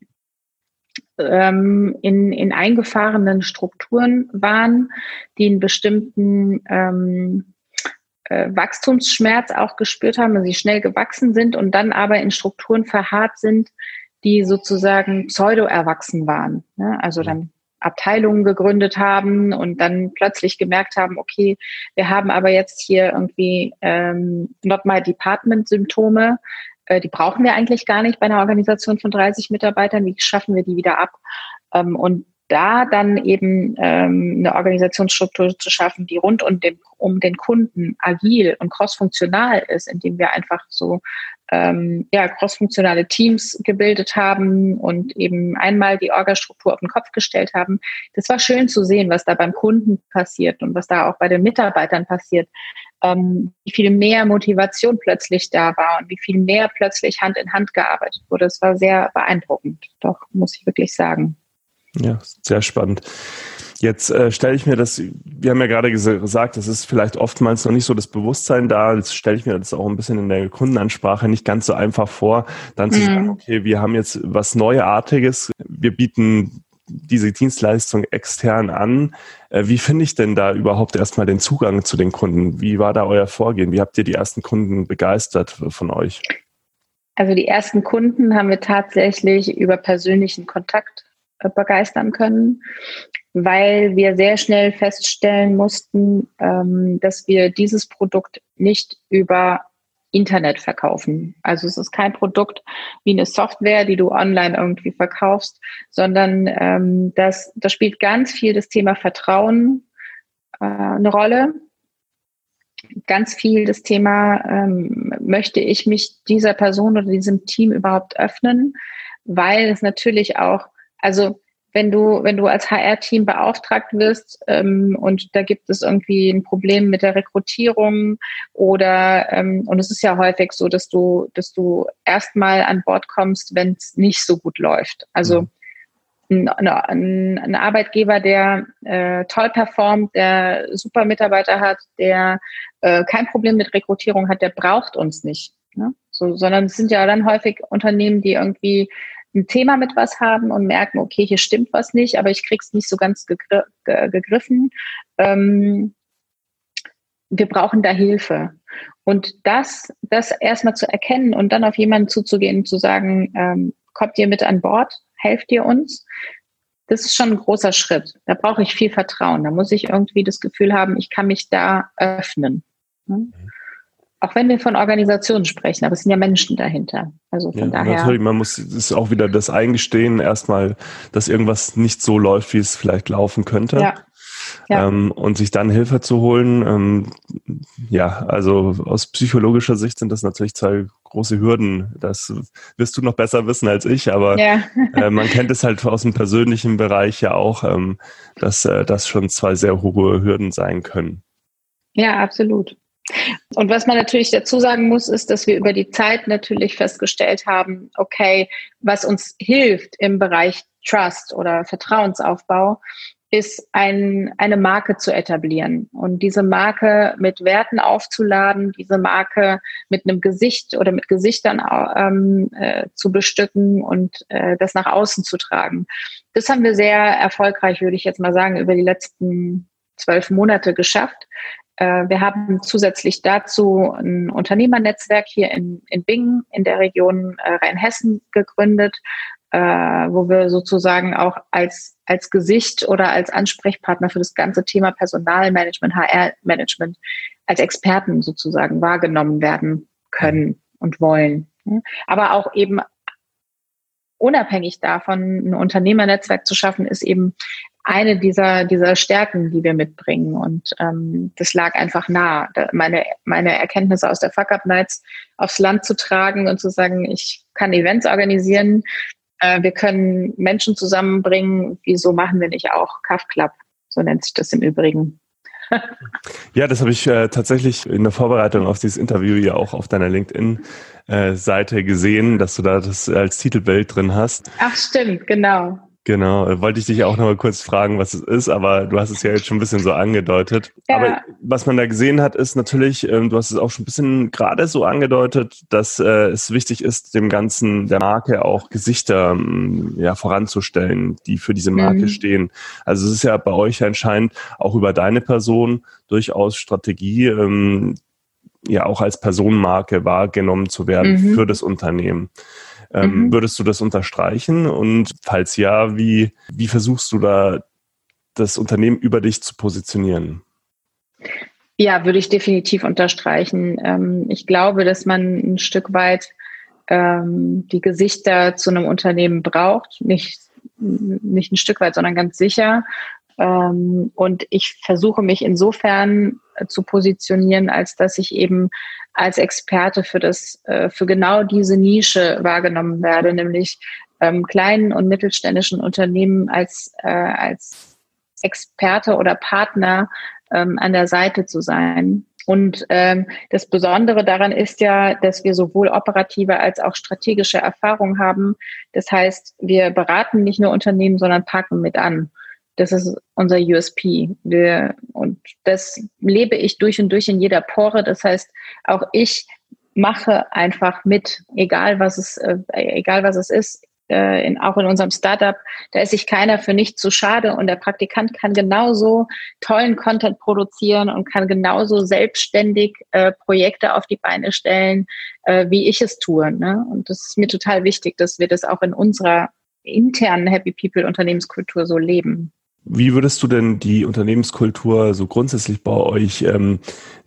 ähm, in, in eingefahrenen Strukturen waren, die einen bestimmten ähm, äh, Wachstumsschmerz auch gespürt haben, dass sie schnell gewachsen sind und dann aber in Strukturen verharrt sind, die sozusagen pseudo-erwachsen waren. Ne? Also dann Abteilungen gegründet haben und dann plötzlich gemerkt haben, okay, wir haben aber jetzt hier irgendwie ähm, Not My Department Symptome, äh, die brauchen wir eigentlich gar nicht bei einer Organisation von 30 Mitarbeitern. Wie schaffen wir die wieder ab? Ähm, und da dann eben ähm, eine Organisationsstruktur zu schaffen, die rund um den, um den Kunden agil und crossfunktional ist, indem wir einfach so ähm, ja, crossfunktionale Teams gebildet haben und eben einmal die Orgastruktur auf den Kopf gestellt haben. Das war schön zu sehen, was da beim Kunden passiert und was da auch bei den Mitarbeitern passiert, ähm, wie viel mehr Motivation plötzlich da war und wie viel mehr plötzlich Hand in Hand gearbeitet wurde. Das war sehr beeindruckend, doch, muss ich wirklich sagen. Ja, sehr spannend. Jetzt äh, stelle ich mir das, wir haben ja gerade gesagt, das ist vielleicht oftmals noch nicht so das Bewusstsein da. Jetzt stelle ich mir das auch ein bisschen in der Kundenansprache nicht ganz so einfach vor, dann zu mhm. sagen, okay, wir haben jetzt was Neuartiges, wir bieten diese Dienstleistung extern an. Äh, wie finde ich denn da überhaupt erstmal den Zugang zu den Kunden? Wie war da euer Vorgehen? Wie habt ihr die ersten Kunden begeistert von euch? Also die ersten Kunden haben wir tatsächlich über persönlichen Kontakt äh, begeistern können, weil wir sehr schnell feststellen mussten, ähm, dass wir dieses Produkt nicht über Internet verkaufen. Also es ist kein Produkt wie eine Software, die du online irgendwie verkaufst, sondern ähm, das, das spielt ganz viel das Thema Vertrauen äh, eine Rolle. Ganz viel das Thema, ähm, möchte ich mich dieser Person oder diesem Team überhaupt öffnen, weil es natürlich auch, also wenn du, wenn du als HR-Team beauftragt wirst ähm, und da gibt es irgendwie ein Problem mit der Rekrutierung oder ähm, und es ist ja häufig so, dass du, dass du erstmal an Bord kommst, wenn es nicht so gut läuft. Also ein, ein, ein Arbeitgeber, der äh, toll performt, der super Mitarbeiter hat, der äh, kein Problem mit Rekrutierung hat, der braucht uns nicht. Ne? So, sondern es sind ja dann häufig Unternehmen, die irgendwie ein Thema mit was haben und merken, okay, hier stimmt was nicht, aber ich krieg's nicht so ganz gegr gegriffen. Ähm, wir brauchen da Hilfe. Und das, das erstmal zu erkennen und dann auf jemanden zuzugehen und zu sagen, ähm, kommt ihr mit an Bord, helft ihr uns, das ist schon ein großer Schritt. Da brauche ich viel Vertrauen. Da muss ich irgendwie das Gefühl haben, ich kann mich da öffnen. Mhm. Auch wenn wir von Organisationen sprechen, aber es sind ja Menschen dahinter. Also von ja, daher. Natürlich, man muss es auch wieder das eingestehen, erstmal, dass irgendwas nicht so läuft, wie es vielleicht laufen könnte. Ja. Ja. Ähm, und sich dann Hilfe zu holen, ähm, ja, also aus psychologischer Sicht sind das natürlich zwei große Hürden. Das wirst du noch besser wissen als ich, aber ja. äh, man kennt es halt aus dem persönlichen Bereich ja auch, ähm, dass äh, das schon zwei sehr hohe Hürden sein können. Ja, absolut. Und was man natürlich dazu sagen muss, ist, dass wir über die Zeit natürlich festgestellt haben, okay, was uns hilft im Bereich Trust oder Vertrauensaufbau, ist ein, eine Marke zu etablieren und diese Marke mit Werten aufzuladen, diese Marke mit einem Gesicht oder mit Gesichtern ähm, äh, zu bestücken und äh, das nach außen zu tragen. Das haben wir sehr erfolgreich, würde ich jetzt mal sagen, über die letzten zwölf Monate geschafft. Äh, wir haben zusätzlich dazu ein Unternehmernetzwerk hier in, in Bingen in der Region äh, Rheinhessen gegründet, äh, wo wir sozusagen auch als, als Gesicht oder als Ansprechpartner für das ganze Thema Personalmanagement, HR-Management als Experten sozusagen wahrgenommen werden können und wollen. Aber auch eben unabhängig davon, ein Unternehmernetzwerk zu schaffen, ist eben eine dieser, dieser Stärken, die wir mitbringen. Und ähm, das lag einfach nah, meine, meine Erkenntnisse aus der Fuck Up Nights aufs Land zu tragen und zu sagen, ich kann Events organisieren, äh, wir können Menschen zusammenbringen. Wieso machen wir nicht auch Cuff Club? So nennt sich das im Übrigen. *laughs* ja, das habe ich äh, tatsächlich in der Vorbereitung auf dieses Interview ja auch auf deiner LinkedIn-Seite äh, gesehen, dass du da das als Titelbild drin hast. Ach, stimmt, genau. Genau, äh, wollte ich dich auch noch mal kurz fragen, was es ist, aber du hast es ja jetzt schon ein bisschen so angedeutet. Ja. Aber was man da gesehen hat, ist natürlich, ähm, du hast es auch schon ein bisschen gerade so angedeutet, dass äh, es wichtig ist, dem Ganzen der Marke auch Gesichter ähm, ja, voranzustellen, die für diese Marke mhm. stehen. Also es ist ja bei euch anscheinend auch über deine Person durchaus Strategie, ähm, ja auch als Personenmarke wahrgenommen zu werden mhm. für das Unternehmen. Ähm, mhm. Würdest du das unterstreichen? Und falls ja, wie, wie versuchst du da das Unternehmen über dich zu positionieren? Ja, würde ich definitiv unterstreichen. Ähm, ich glaube, dass man ein Stück weit ähm, die Gesichter zu einem Unternehmen braucht. Nicht, nicht ein Stück weit, sondern ganz sicher. Ähm, und ich versuche mich insofern zu positionieren, als dass ich eben als Experte für das, äh, für genau diese Nische wahrgenommen werde, nämlich ähm, kleinen und mittelständischen Unternehmen als, äh, als Experte oder Partner ähm, an der Seite zu sein. Und ähm, das Besondere daran ist ja, dass wir sowohl operative als auch strategische Erfahrung haben. Das heißt, wir beraten nicht nur Unternehmen, sondern packen mit an. Das ist unser USP. Wir, und das lebe ich durch und durch in jeder Pore. Das heißt, auch ich mache einfach mit, egal was es, äh, egal was es ist, äh, in, auch in unserem Startup, da ist sich keiner für nicht zu schade und der Praktikant kann genauso tollen Content produzieren und kann genauso selbstständig äh, Projekte auf die Beine stellen, äh, wie ich es tue. Ne? Und das ist mir total wichtig, dass wir das auch in unserer internen Happy People Unternehmenskultur so leben. Wie würdest du denn die Unternehmenskultur so grundsätzlich bei euch ähm,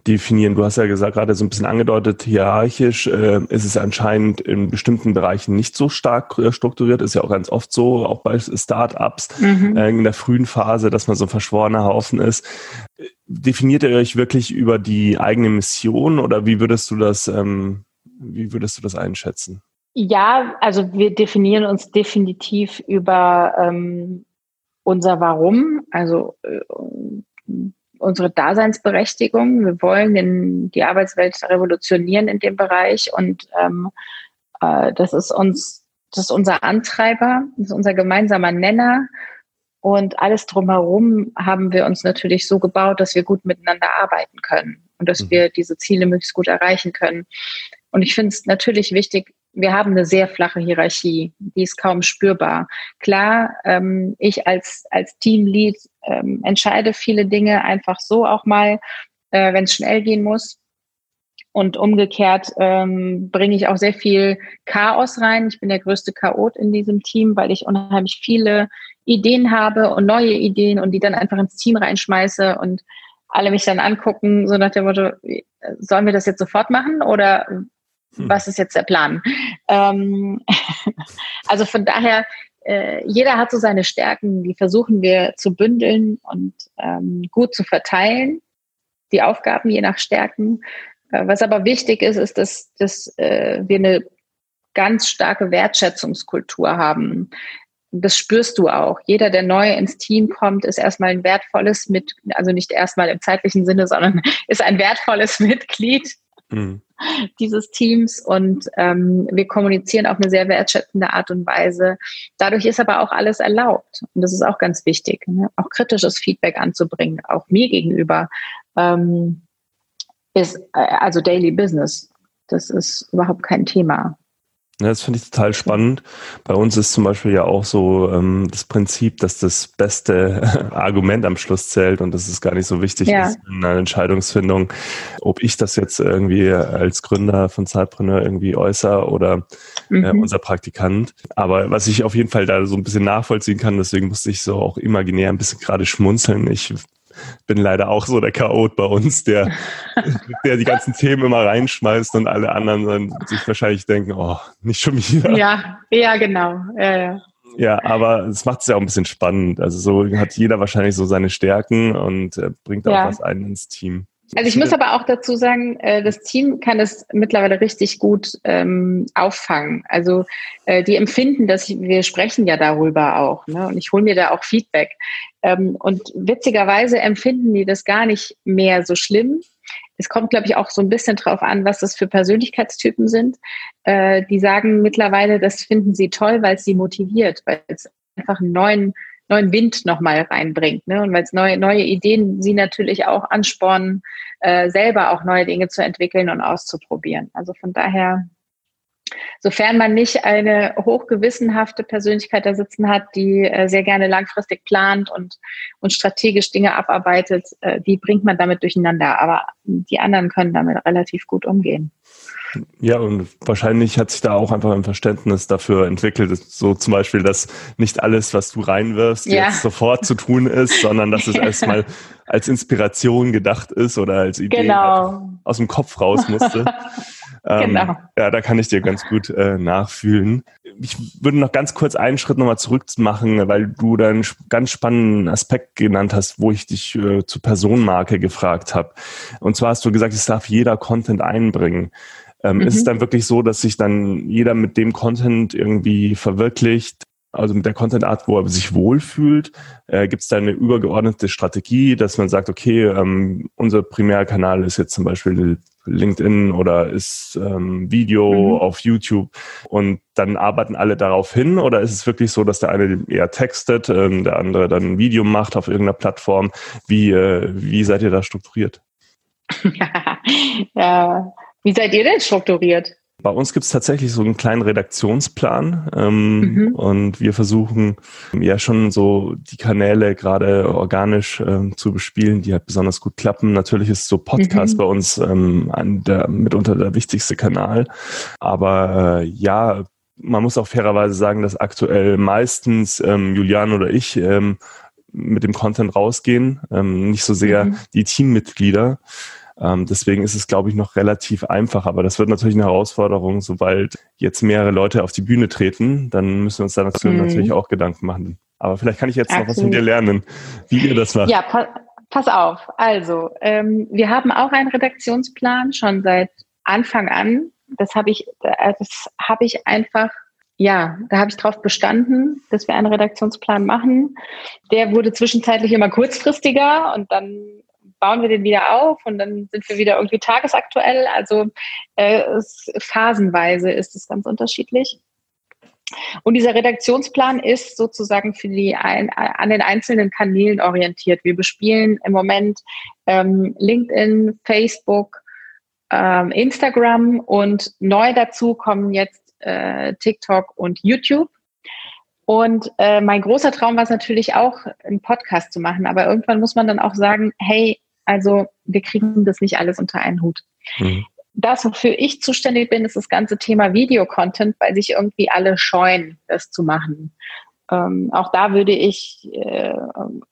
definieren? Du hast ja gesagt, gerade so ein bisschen angedeutet, hierarchisch äh, ist es anscheinend in bestimmten Bereichen nicht so stark äh, strukturiert. Ist ja auch ganz oft so, auch bei Startups mhm. äh, in der frühen Phase, dass man so ein verschworener Haufen ist. Definiert ihr euch wirklich über die eigene Mission oder wie würdest du das, ähm, wie würdest du das einschätzen? Ja, also wir definieren uns definitiv über ähm, unser Warum, also äh, unsere Daseinsberechtigung. Wir wollen den, die Arbeitswelt revolutionieren in dem Bereich und ähm, äh, das ist uns das ist unser Antreiber, das ist unser gemeinsamer Nenner. Und alles drumherum haben wir uns natürlich so gebaut, dass wir gut miteinander arbeiten können und dass mhm. wir diese Ziele möglichst gut erreichen können. Und ich finde es natürlich wichtig, wir haben eine sehr flache Hierarchie, die ist kaum spürbar. Klar, ähm, ich als, als Teamlead ähm, entscheide viele Dinge einfach so auch mal, äh, wenn es schnell gehen muss. Und umgekehrt ähm, bringe ich auch sehr viel Chaos rein. Ich bin der größte Chaot in diesem Team, weil ich unheimlich viele Ideen habe und neue Ideen und die dann einfach ins Team reinschmeiße und alle mich dann angucken, so nach dem Motto, sollen wir das jetzt sofort machen oder hm. was ist jetzt der Plan? Ähm, *laughs* also von daher, äh, jeder hat so seine Stärken, die versuchen wir zu bündeln und ähm, gut zu verteilen, die Aufgaben je nach Stärken. Äh, was aber wichtig ist, ist, dass, dass äh, wir eine ganz starke Wertschätzungskultur haben. Das spürst du auch. Jeder, der neu ins Team kommt, ist erstmal ein wertvolles mit, also nicht erstmal im zeitlichen Sinne, sondern *laughs* ist ein wertvolles Mitglied mhm. dieses Teams und ähm, wir kommunizieren auf eine sehr wertschätzende Art und Weise. Dadurch ist aber auch alles erlaubt und das ist auch ganz wichtig, ne? auch kritisches Feedback anzubringen, auch mir gegenüber. Ähm, ist äh, also Daily Business. Das ist überhaupt kein Thema. Ja, das finde ich total spannend. Bei uns ist zum Beispiel ja auch so ähm, das Prinzip, dass das beste *laughs* Argument am Schluss zählt und dass es gar nicht so wichtig ja. ist in einer Entscheidungsfindung, ob ich das jetzt irgendwie als Gründer von Zeitpreneur irgendwie äußere oder äh, mhm. unser Praktikant. Aber was ich auf jeden Fall da so ein bisschen nachvollziehen kann, deswegen musste ich so auch imaginär ein bisschen gerade schmunzeln. Ich bin leider auch so der Chaot bei uns, der, *laughs* der die ganzen Themen immer reinschmeißt und alle anderen dann sich wahrscheinlich denken, oh, nicht schon wieder. Ja, ja, genau. Ja, ja. Ja, aber es macht es ja auch ein bisschen spannend. Also so hat jeder wahrscheinlich so seine Stärken und äh, bringt auch ja. was ein ins Team. Also ich muss aber auch dazu sagen, äh, das Team kann das mittlerweile richtig gut ähm, auffangen. Also äh, die empfinden dass wir sprechen ja darüber auch, ne? Und ich hole mir da auch Feedback. Ähm, und witzigerweise empfinden die das gar nicht mehr so schlimm. Es kommt, glaube ich, auch so ein bisschen drauf an, was das für Persönlichkeitstypen sind. Äh, die sagen mittlerweile, das finden sie toll, weil es sie motiviert, weil es einfach einen neuen neuen Wind nochmal reinbringt. Ne? Und weil es neue, neue Ideen sie natürlich auch anspornen, äh, selber auch neue Dinge zu entwickeln und auszuprobieren. Also von daher, sofern man nicht eine hochgewissenhafte Persönlichkeit da sitzen hat, die äh, sehr gerne langfristig plant und, und strategisch Dinge abarbeitet, äh, die bringt man damit durcheinander. Aber die anderen können damit relativ gut umgehen. Ja, und wahrscheinlich hat sich da auch einfach ein Verständnis dafür entwickelt, so zum Beispiel, dass nicht alles, was du reinwirfst, ja. jetzt sofort zu tun ist, sondern dass es *laughs* erstmal als Inspiration gedacht ist oder als Idee genau. halt aus dem Kopf raus musste. *laughs* ähm, genau. Ja, da kann ich dir ganz gut äh, nachfühlen. Ich würde noch ganz kurz einen Schritt nochmal zurück machen, weil du da einen ganz spannenden Aspekt genannt hast, wo ich dich äh, zur Personenmarke gefragt habe. Und zwar hast du gesagt, es darf jeder Content einbringen. Ähm, mhm. Ist es mhm. dann wirklich so, dass sich dann jeder mit dem Content irgendwie verwirklicht, also mit der Content-Art, wo er sich wohlfühlt? Äh, Gibt es da eine übergeordnete Strategie, dass man sagt, okay, ähm, unser Primärkanal ist jetzt zum Beispiel LinkedIn oder ist ähm, Video mhm. auf YouTube und dann arbeiten alle darauf hin? Oder ist es wirklich so, dass der eine eher textet, ähm, der andere dann ein Video macht auf irgendeiner Plattform? Wie, äh, wie seid ihr da strukturiert? *laughs* ja, wie seid ihr denn strukturiert? Bei uns gibt es tatsächlich so einen kleinen Redaktionsplan ähm, mhm. und wir versuchen ja schon so die Kanäle gerade organisch ähm, zu bespielen, die halt besonders gut klappen. Natürlich ist so Podcast mhm. bei uns ähm, an der, mitunter der wichtigste Kanal, aber äh, ja, man muss auch fairerweise sagen, dass aktuell meistens ähm, Julian oder ich ähm, mit dem Content rausgehen, ähm, nicht so sehr mhm. die Teammitglieder. Ähm, deswegen ist es, glaube ich, noch relativ einfach. Aber das wird natürlich eine Herausforderung, sobald jetzt mehrere Leute auf die Bühne treten, dann müssen wir uns da natürlich, mhm. natürlich auch Gedanken machen. Aber vielleicht kann ich jetzt Absolut. noch was von dir lernen, wie ihr das macht. Ja, pa pass auf. Also, ähm, wir haben auch einen Redaktionsplan schon seit Anfang an. Das habe ich, äh, das habe ich einfach ja, da habe ich drauf bestanden, dass wir einen Redaktionsplan machen. Der wurde zwischenzeitlich immer kurzfristiger und dann bauen wir den wieder auf und dann sind wir wieder irgendwie tagesaktuell. Also äh, es, phasenweise ist es ganz unterschiedlich. Und dieser Redaktionsplan ist sozusagen für die ein, an den einzelnen Kanälen orientiert. Wir bespielen im Moment ähm, LinkedIn, Facebook, ähm, Instagram und neu dazu kommen jetzt äh, TikTok und YouTube. Und äh, mein großer Traum war es natürlich auch, einen Podcast zu machen. Aber irgendwann muss man dann auch sagen, hey, also wir kriegen das nicht alles unter einen Hut. Mhm. Das, wofür ich zuständig bin, ist das ganze Thema Videocontent, weil sich irgendwie alle scheuen, das zu machen. Ähm, auch da würde ich äh,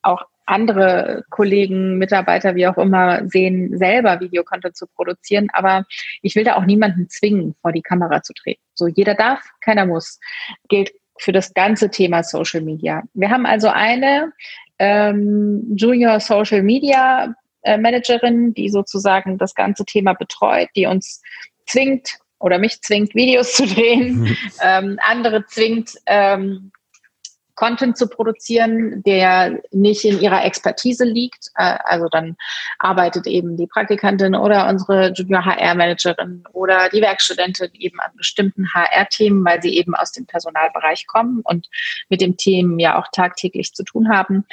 auch andere Kollegen, Mitarbeiter, wie auch immer, sehen, selber Videocontent zu produzieren. Aber ich will da auch niemanden zwingen, vor die Kamera zu treten. So, jeder darf, keiner muss. Gilt für das ganze Thema Social Media. Wir haben also eine ähm, Junior Social Media Managerin, die sozusagen das ganze Thema betreut, die uns zwingt oder mich zwingt, Videos zu drehen, mhm. *laughs* ähm, andere zwingt, ähm, Content zu produzieren, der nicht in ihrer Expertise liegt. Äh, also dann arbeitet eben die Praktikantin oder unsere Junior HR-Managerin oder die Werkstudentin eben an bestimmten HR-Themen, weil sie eben aus dem Personalbereich kommen und mit dem Themen ja auch tagtäglich zu tun haben.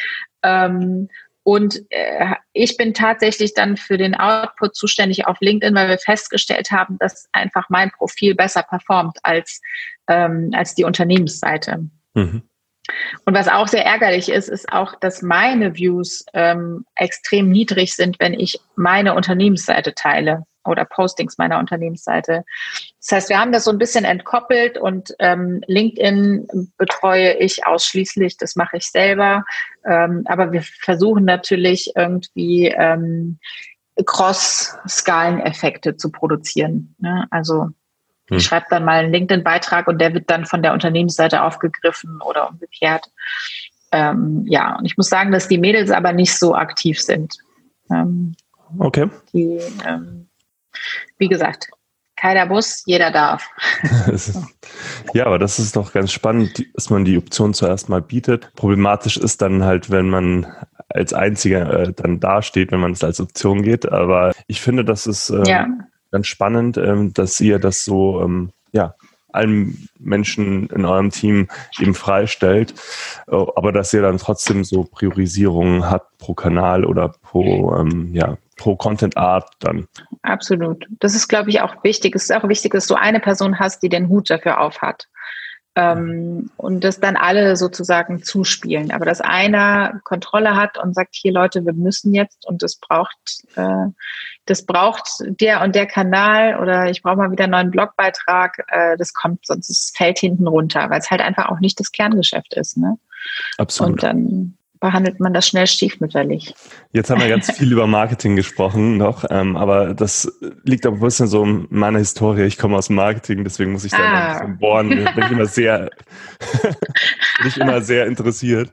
Ähm, und äh, ich bin tatsächlich dann für den Output zuständig auf LinkedIn, weil wir festgestellt haben, dass einfach mein Profil besser performt als, ähm, als die Unternehmensseite. Mhm. Und was auch sehr ärgerlich ist, ist auch, dass meine Views ähm, extrem niedrig sind, wenn ich meine Unternehmensseite teile oder Postings meiner Unternehmensseite. Das heißt, wir haben das so ein bisschen entkoppelt und ähm, LinkedIn betreue ich ausschließlich, das mache ich selber. Ähm, aber wir versuchen natürlich irgendwie ähm, Cross-Skaleneffekte zu produzieren. Ne? Also ich hm. schreibe dann mal einen LinkedIn-Beitrag und der wird dann von der Unternehmensseite aufgegriffen oder umgekehrt. Ähm, ja, und ich muss sagen, dass die Mädels aber nicht so aktiv sind. Ähm, okay. Die, ähm, wie gesagt, keiner muss, jeder darf. *laughs* ja, aber das ist doch ganz spannend, dass man die Option zuerst mal bietet. Problematisch ist dann halt, wenn man als Einziger äh, dann dasteht, wenn man es als Option geht. Aber ich finde, das ist ähm, ja. ganz spannend, ähm, dass ihr das so ähm, ja, allen Menschen in eurem Team eben freistellt, äh, aber dass ihr dann trotzdem so Priorisierungen habt pro Kanal oder pro, ähm, ja, pro Content Art dann. Absolut. Das ist, glaube ich, auch wichtig. Es ist auch wichtig, dass du eine Person hast, die den Hut dafür aufhat. Ähm, und dass dann alle sozusagen zuspielen. Aber dass einer Kontrolle hat und sagt, hier Leute, wir müssen jetzt und das braucht, äh, das braucht der und der Kanal oder ich brauche mal wieder einen neuen Blogbeitrag, äh, das kommt, sonst es fällt hinten runter, weil es halt einfach auch nicht das Kerngeschäft ist. Ne? Absolut. Und dann behandelt man das schnell stiefmütterlich. Jetzt haben wir ganz viel über Marketing gesprochen noch, ähm, aber das liegt auch ein bisschen so in meiner Historie. Ich komme aus Marketing, deswegen muss ich da ah. ein bisschen bohren. Bin ich immer sehr, *laughs* bin ich immer sehr interessiert.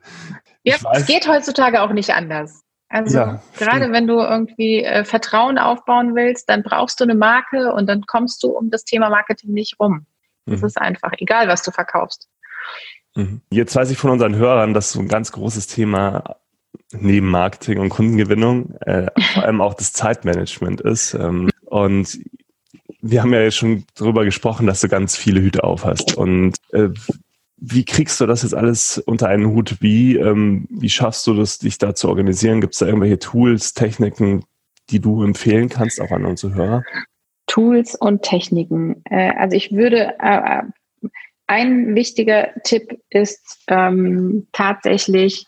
Ja, es geht heutzutage auch nicht anders. Also ja, gerade stimmt. wenn du irgendwie äh, Vertrauen aufbauen willst, dann brauchst du eine Marke und dann kommst du um das Thema Marketing nicht rum. Das mhm. ist einfach egal, was du verkaufst. Mhm. Jetzt weiß ich von unseren Hörern, dass so ein ganz großes Thema neben Marketing und Kundengewinnung äh, *laughs* vor allem auch das Zeitmanagement ist. Ähm, und wir haben ja jetzt schon darüber gesprochen, dass du ganz viele Hüte auf hast. Und äh, wie kriegst du das jetzt alles unter einen Hut? Wie, ähm, wie schaffst du das, dich da zu organisieren? Gibt es da irgendwelche Tools, Techniken, die du empfehlen kannst, auch an unsere Hörer? Tools und Techniken. Äh, also ich würde äh, ein wichtiger Tipp ist ähm, tatsächlich,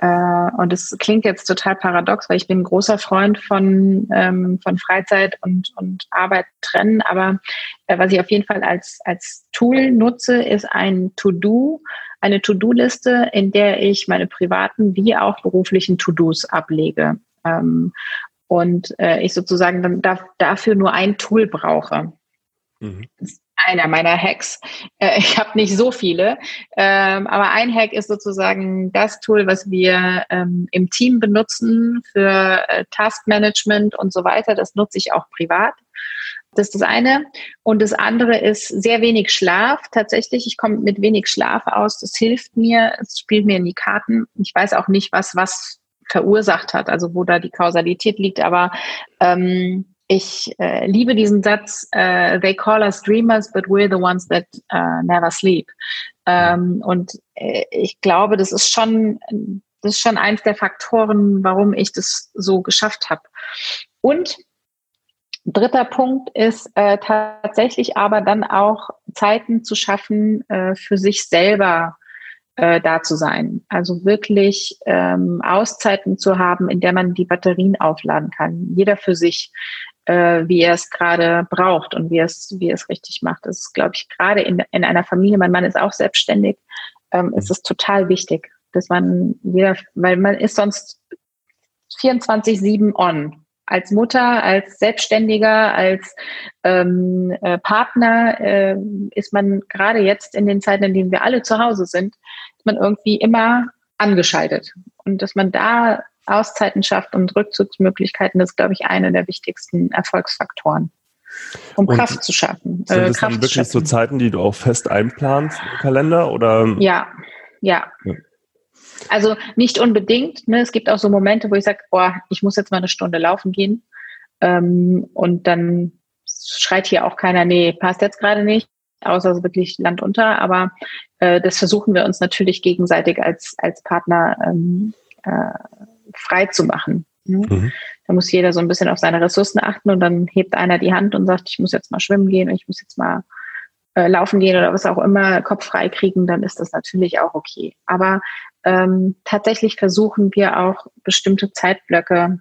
äh, und es klingt jetzt total paradox, weil ich bin ein großer Freund von, ähm, von Freizeit und, und Arbeit trennen, aber äh, was ich auf jeden Fall als, als Tool nutze, ist ein To-Do, eine To-Do-Liste, in der ich meine privaten wie auch beruflichen To-Dos ablege. Ähm, und äh, ich sozusagen dann da, dafür nur ein Tool brauche. Mhm einer meiner Hacks. Äh, ich habe nicht so viele, ähm, aber ein Hack ist sozusagen das Tool, was wir ähm, im Team benutzen für äh, Taskmanagement und so weiter. Das nutze ich auch privat. Das ist das eine. Und das andere ist sehr wenig Schlaf. Tatsächlich, ich komme mit wenig Schlaf aus. Das hilft mir. Es spielt mir in die Karten. Ich weiß auch nicht, was was verursacht hat, also wo da die Kausalität liegt. Aber ähm, ich äh, liebe diesen Satz, äh, they call us dreamers, but we're the ones that uh, never sleep. Ähm, und äh, ich glaube, das ist schon, das ist schon eins der Faktoren, warum ich das so geschafft habe. Und dritter Punkt ist äh, tatsächlich aber dann auch Zeiten zu schaffen, äh, für sich selber äh, da zu sein. Also wirklich ähm, Auszeiten zu haben, in der man die Batterien aufladen kann. Jeder für sich, äh, wie er es gerade braucht und wie er es, wie er es richtig macht. Das ist, glaube ich, gerade in, in einer Familie, mein Mann ist auch selbstständig, ähm, ist es total wichtig, dass man jeder, weil man ist sonst 24-7 on als Mutter, als Selbstständiger, als ähm, äh, Partner äh, ist man gerade jetzt in den Zeiten, in denen wir alle zu Hause sind, ist man irgendwie immer angeschaltet. Und dass man da Auszeiten schafft und Rückzugsmöglichkeiten, ist, glaube ich, einer der wichtigsten Erfolgsfaktoren. Um und Kraft zu schaffen. Sind äh, das Kraft dann wirklich so Zeiten, die du auch fest einplanst im Kalender? Oder? Ja, ja. ja. Also nicht unbedingt. Ne? Es gibt auch so Momente, wo ich sage, boah, ich muss jetzt mal eine Stunde laufen gehen. Ähm, und dann schreit hier auch keiner, nee, passt jetzt gerade nicht, außer wirklich Land unter. Aber äh, das versuchen wir uns natürlich gegenseitig als, als Partner ähm, äh, frei zu machen. Ne? Mhm. Da muss jeder so ein bisschen auf seine Ressourcen achten und dann hebt einer die Hand und sagt, ich muss jetzt mal schwimmen gehen, ich muss jetzt mal äh, laufen gehen oder was auch immer, Kopf frei kriegen, dann ist das natürlich auch okay. Aber ähm, tatsächlich versuchen wir auch bestimmte Zeitblöcke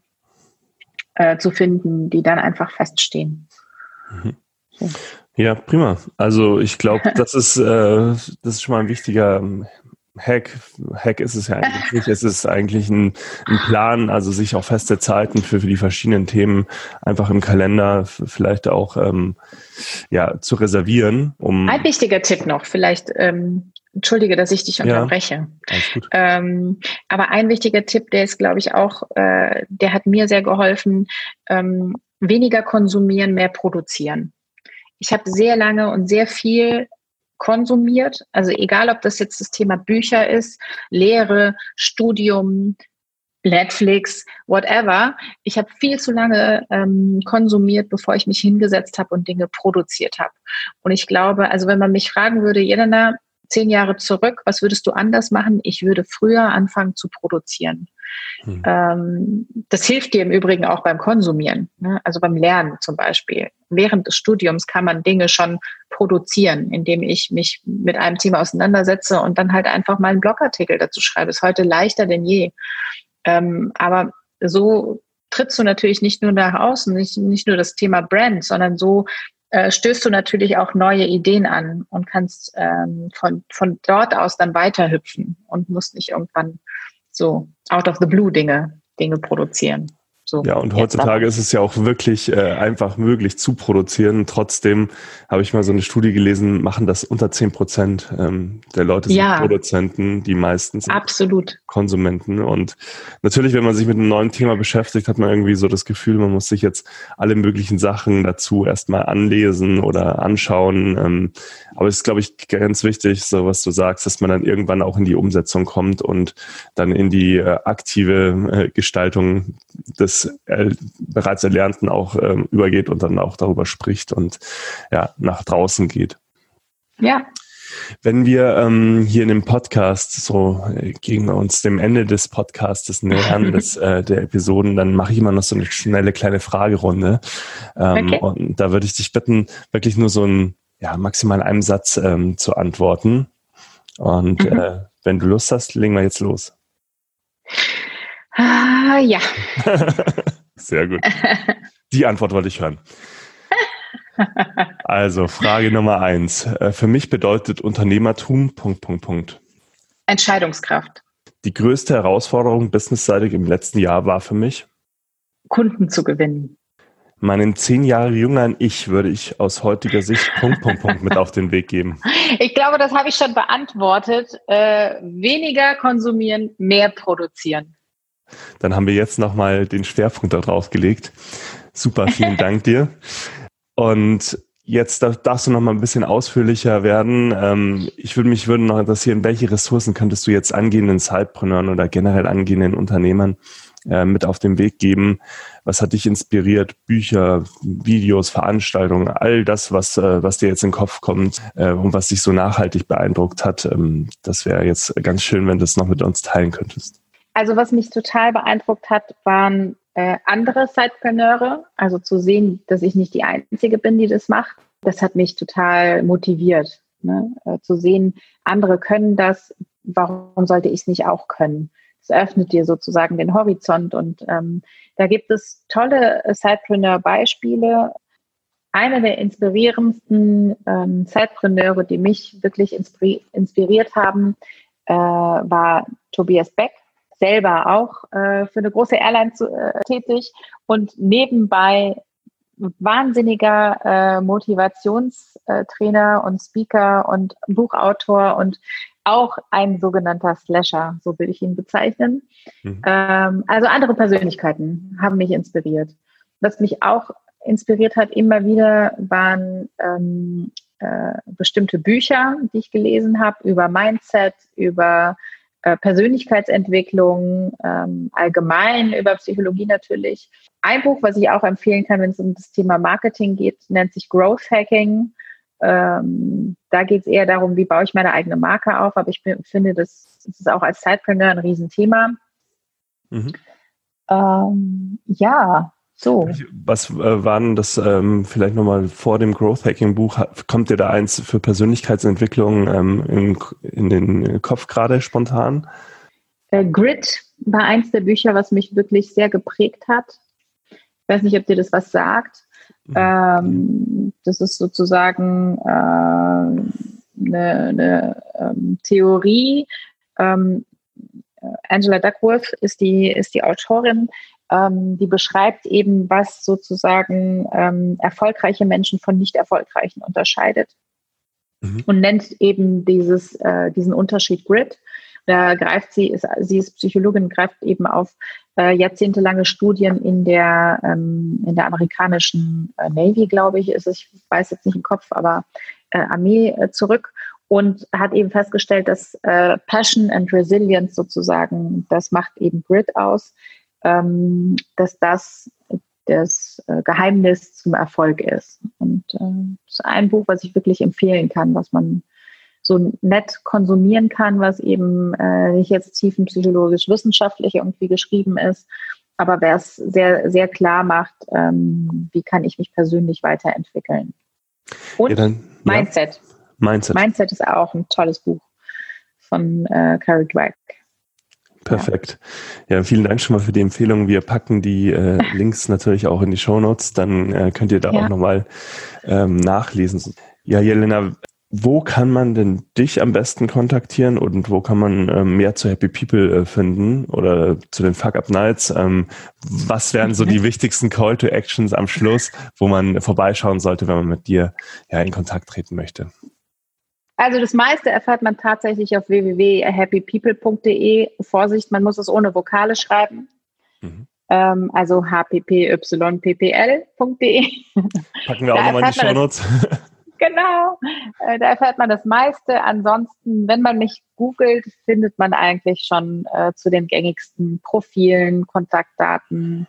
äh, zu finden, die dann einfach feststehen. Mhm. Ja, prima. Also ich glaube, *laughs* das ist äh, das ist schon mal ein wichtiger ähm, Hack. Hack ist es ja eigentlich nicht. Es ist eigentlich ein, ein Plan, also sich auch feste Zeiten für, für die verschiedenen Themen einfach im Kalender vielleicht auch ähm, ja zu reservieren. Um ein wichtiger Tipp noch, vielleicht ähm, Entschuldige, dass ich dich unterbreche. Ja, ähm, aber ein wichtiger Tipp, der ist, glaube ich, auch, äh, der hat mir sehr geholfen, ähm, weniger konsumieren, mehr produzieren. Ich habe sehr lange und sehr viel konsumiert, also egal, ob das jetzt das Thema Bücher ist, Lehre, Studium, Netflix, whatever. Ich habe viel zu lange ähm, konsumiert, bevor ich mich hingesetzt habe und Dinge produziert habe. Und ich glaube, also wenn man mich fragen würde, Jelena, zehn Jahre zurück, was würdest du anders machen? Ich würde früher anfangen zu produzieren. Hm. Ähm, das hilft dir im Übrigen auch beim Konsumieren, ne? also beim Lernen zum Beispiel. Während des Studiums kann man Dinge schon produzieren, indem ich mich mit einem Thema auseinandersetze und dann halt einfach mal einen Blogartikel dazu schreibe. Ist heute leichter denn je. Ähm, aber so trittst du natürlich nicht nur nach außen, nicht, nicht nur das Thema Brand, sondern so äh, stößt du natürlich auch neue Ideen an und kannst ähm, von, von dort aus dann weiterhüpfen und musst nicht irgendwann so out of the blue Dinge, Dinge produzieren. So, ja, und heutzutage ist es ja auch wirklich äh, einfach möglich zu produzieren. Trotzdem habe ich mal so eine Studie gelesen, machen das unter zehn Prozent ähm, der Leute sind ja, Produzenten, die meisten sind absolut. Konsumenten. Und natürlich, wenn man sich mit einem neuen Thema beschäftigt, hat man irgendwie so das Gefühl, man muss sich jetzt alle möglichen Sachen dazu erstmal anlesen oder anschauen. Ähm, aber es ist, glaube ich, ganz wichtig, so was du sagst, dass man dann irgendwann auch in die Umsetzung kommt und dann in die äh, aktive äh, Gestaltung des äh, bereits Erlernten auch ähm, übergeht und dann auch darüber spricht und ja, nach draußen geht. Ja. Wenn wir ähm, hier in dem Podcast so äh, gegen uns dem Ende des Podcastes nähern, *laughs* des, äh, der Episoden, dann mache ich immer noch so eine schnelle kleine Fragerunde. Ähm, okay. Und da würde ich dich bitten, wirklich nur so ein ja, maximal einem Satz ähm, zu antworten. Und mhm. äh, wenn du Lust hast, legen wir jetzt los. Ah, ja. *laughs* Sehr gut. Die Antwort wollte ich hören. Also, Frage Nummer eins. Äh, für mich bedeutet Unternehmertum Punkt, Punkt, Punkt. Entscheidungskraft. Die größte Herausforderung businessseitig im letzten Jahr war für mich? Kunden zu gewinnen. Meinen zehn Jahre jüngeren Ich würde ich aus heutiger Sicht Punkt, Punkt, Punkt mit auf den Weg geben. Ich glaube, das habe ich schon beantwortet. Äh, weniger konsumieren, mehr produzieren. Dann haben wir jetzt nochmal den Schwerpunkt darauf gelegt. Super, vielen *laughs* Dank dir. Und Jetzt darfst du noch mal ein bisschen ausführlicher werden. Ähm, ich würde mich würde noch interessieren, welche Ressourcen könntest du jetzt angehenden Zeitpreneuren oder generell angehenden Unternehmern äh, mit auf den Weg geben? Was hat dich inspiriert? Bücher, Videos, Veranstaltungen, all das, was, äh, was dir jetzt in den Kopf kommt äh, und was dich so nachhaltig beeindruckt hat. Ähm, das wäre jetzt ganz schön, wenn du das noch mit uns teilen könntest. Also was mich total beeindruckt hat, waren äh, andere Sidepreneure. Also zu sehen, dass ich nicht die Einzige bin, die das macht. Das hat mich total motiviert. Ne? Äh, zu sehen, andere können das. Warum sollte ich es nicht auch können? Es öffnet dir sozusagen den Horizont und ähm, da gibt es tolle Sidepreneur-Beispiele. Einer der inspirierendsten ähm, Sidepreneure, die mich wirklich inspiriert haben, äh, war Tobias Beck selber auch äh, für eine große Airline zu, äh, tätig und nebenbei wahnsinniger äh, Motivationstrainer und Speaker und Buchautor und auch ein sogenannter Slasher, so will ich ihn bezeichnen. Mhm. Ähm, also andere Persönlichkeiten haben mich inspiriert. Was mich auch inspiriert hat immer wieder waren ähm, äh, bestimmte Bücher, die ich gelesen habe über Mindset, über äh, Persönlichkeitsentwicklung, ähm, allgemein über Psychologie natürlich. Ein Buch, was ich auch empfehlen kann, wenn es um das Thema Marketing geht, nennt sich Growth Hacking. Ähm, da geht es eher darum, wie baue ich meine eigene Marke auf, aber ich finde, das, das ist auch als Zeitpreneur ein Riesenthema. Mhm. Ähm, ja, so. Was äh, waren das ähm, vielleicht nochmal vor dem Growth Hacking Buch? Kommt dir da eins für Persönlichkeitsentwicklung ähm, in, in, den Kopf gerade spontan? Äh, Grit war eins der Bücher, was mich wirklich sehr geprägt hat. Ich weiß nicht, ob dir das was sagt. Mhm. Ähm, das ist sozusagen äh, eine, eine ähm, Theorie. Ähm, Angela Duckworth ist die, ist die Autorin, ähm, die beschreibt eben, was sozusagen ähm, erfolgreiche Menschen von nicht erfolgreichen unterscheidet mhm. und nennt eben dieses, äh, diesen Unterschied Grid. Da greift sie, ist, sie ist Psychologin, greift eben auf äh, jahrzehntelange Studien in der, ähm, in der amerikanischen äh, Navy, glaube ich, ist es, ich weiß jetzt nicht im Kopf, aber äh, Armee äh, zurück und hat eben festgestellt, dass äh, Passion and Resilience sozusagen, das macht eben Grid aus ähm, dass das das äh, Geheimnis zum Erfolg ist. Und äh, das ist ein Buch, was ich wirklich empfehlen kann, was man so nett konsumieren kann, was eben äh, nicht jetzt tiefenpsychologisch wissenschaftlich irgendwie geschrieben ist, aber wer es sehr, sehr klar macht, ähm, wie kann ich mich persönlich weiterentwickeln. Und ja, dann, Mindset. Ja. Mindset. Mindset ist auch ein tolles Buch von äh, Carrie Dweck. Perfekt. Ja, vielen Dank schon mal für die Empfehlung. Wir packen die äh, *laughs* Links natürlich auch in die Show Notes. Dann äh, könnt ihr da ja. auch nochmal ähm, nachlesen. Ja, Jelena, wo kann man denn dich am besten kontaktieren und wo kann man ähm, mehr zu Happy People äh, finden oder zu den Fuck Up Nights? Ähm, was wären so die wichtigsten Call to Actions am Schluss, wo man vorbeischauen sollte, wenn man mit dir ja, in Kontakt treten möchte? Also das meiste erfährt man tatsächlich auf www.happypeople.de. Vorsicht, man muss es ohne Vokale schreiben. Mhm. Ähm, also hppyppl.de. Packen wir auch nochmal in die Shownotes. *laughs* genau, äh, da erfährt man das meiste. Ansonsten, wenn man mich googelt, findet man eigentlich schon äh, zu den gängigsten Profilen, Kontaktdaten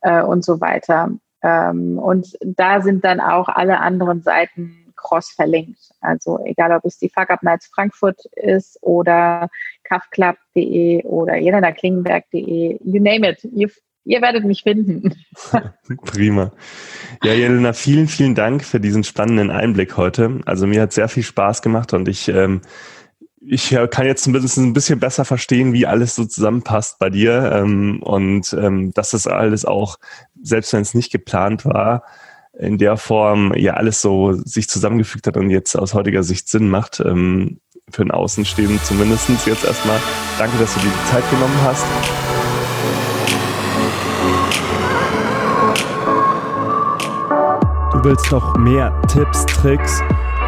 äh, und so weiter. Ähm, und da sind dann auch alle anderen Seiten cross verlinkt. Also egal, ob es die Fuck Up Nights Frankfurt ist oder kaffclub.de oder jelenaklingenberg.de, you name it. You, ihr werdet mich finden. *laughs* Prima. Ja, Jelena, vielen, vielen Dank für diesen spannenden Einblick heute. Also mir hat sehr viel Spaß gemacht und ich ähm, ich kann jetzt zumindest ein bisschen besser verstehen, wie alles so zusammenpasst bei dir ähm, und ähm, dass das alles auch, selbst wenn es nicht geplant war, in der Form ja alles so sich zusammengefügt hat und jetzt aus heutiger Sicht Sinn macht. Ähm, für den Außenstehenden zumindest jetzt erstmal. Danke, dass du dir die Zeit genommen hast. Du willst noch mehr Tipps, Tricks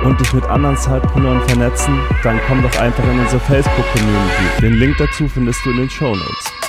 und dich mit anderen Zeitpreneuren vernetzen? Dann komm doch einfach in unsere Facebook-Community. Den Link dazu findest du in den Show Notes.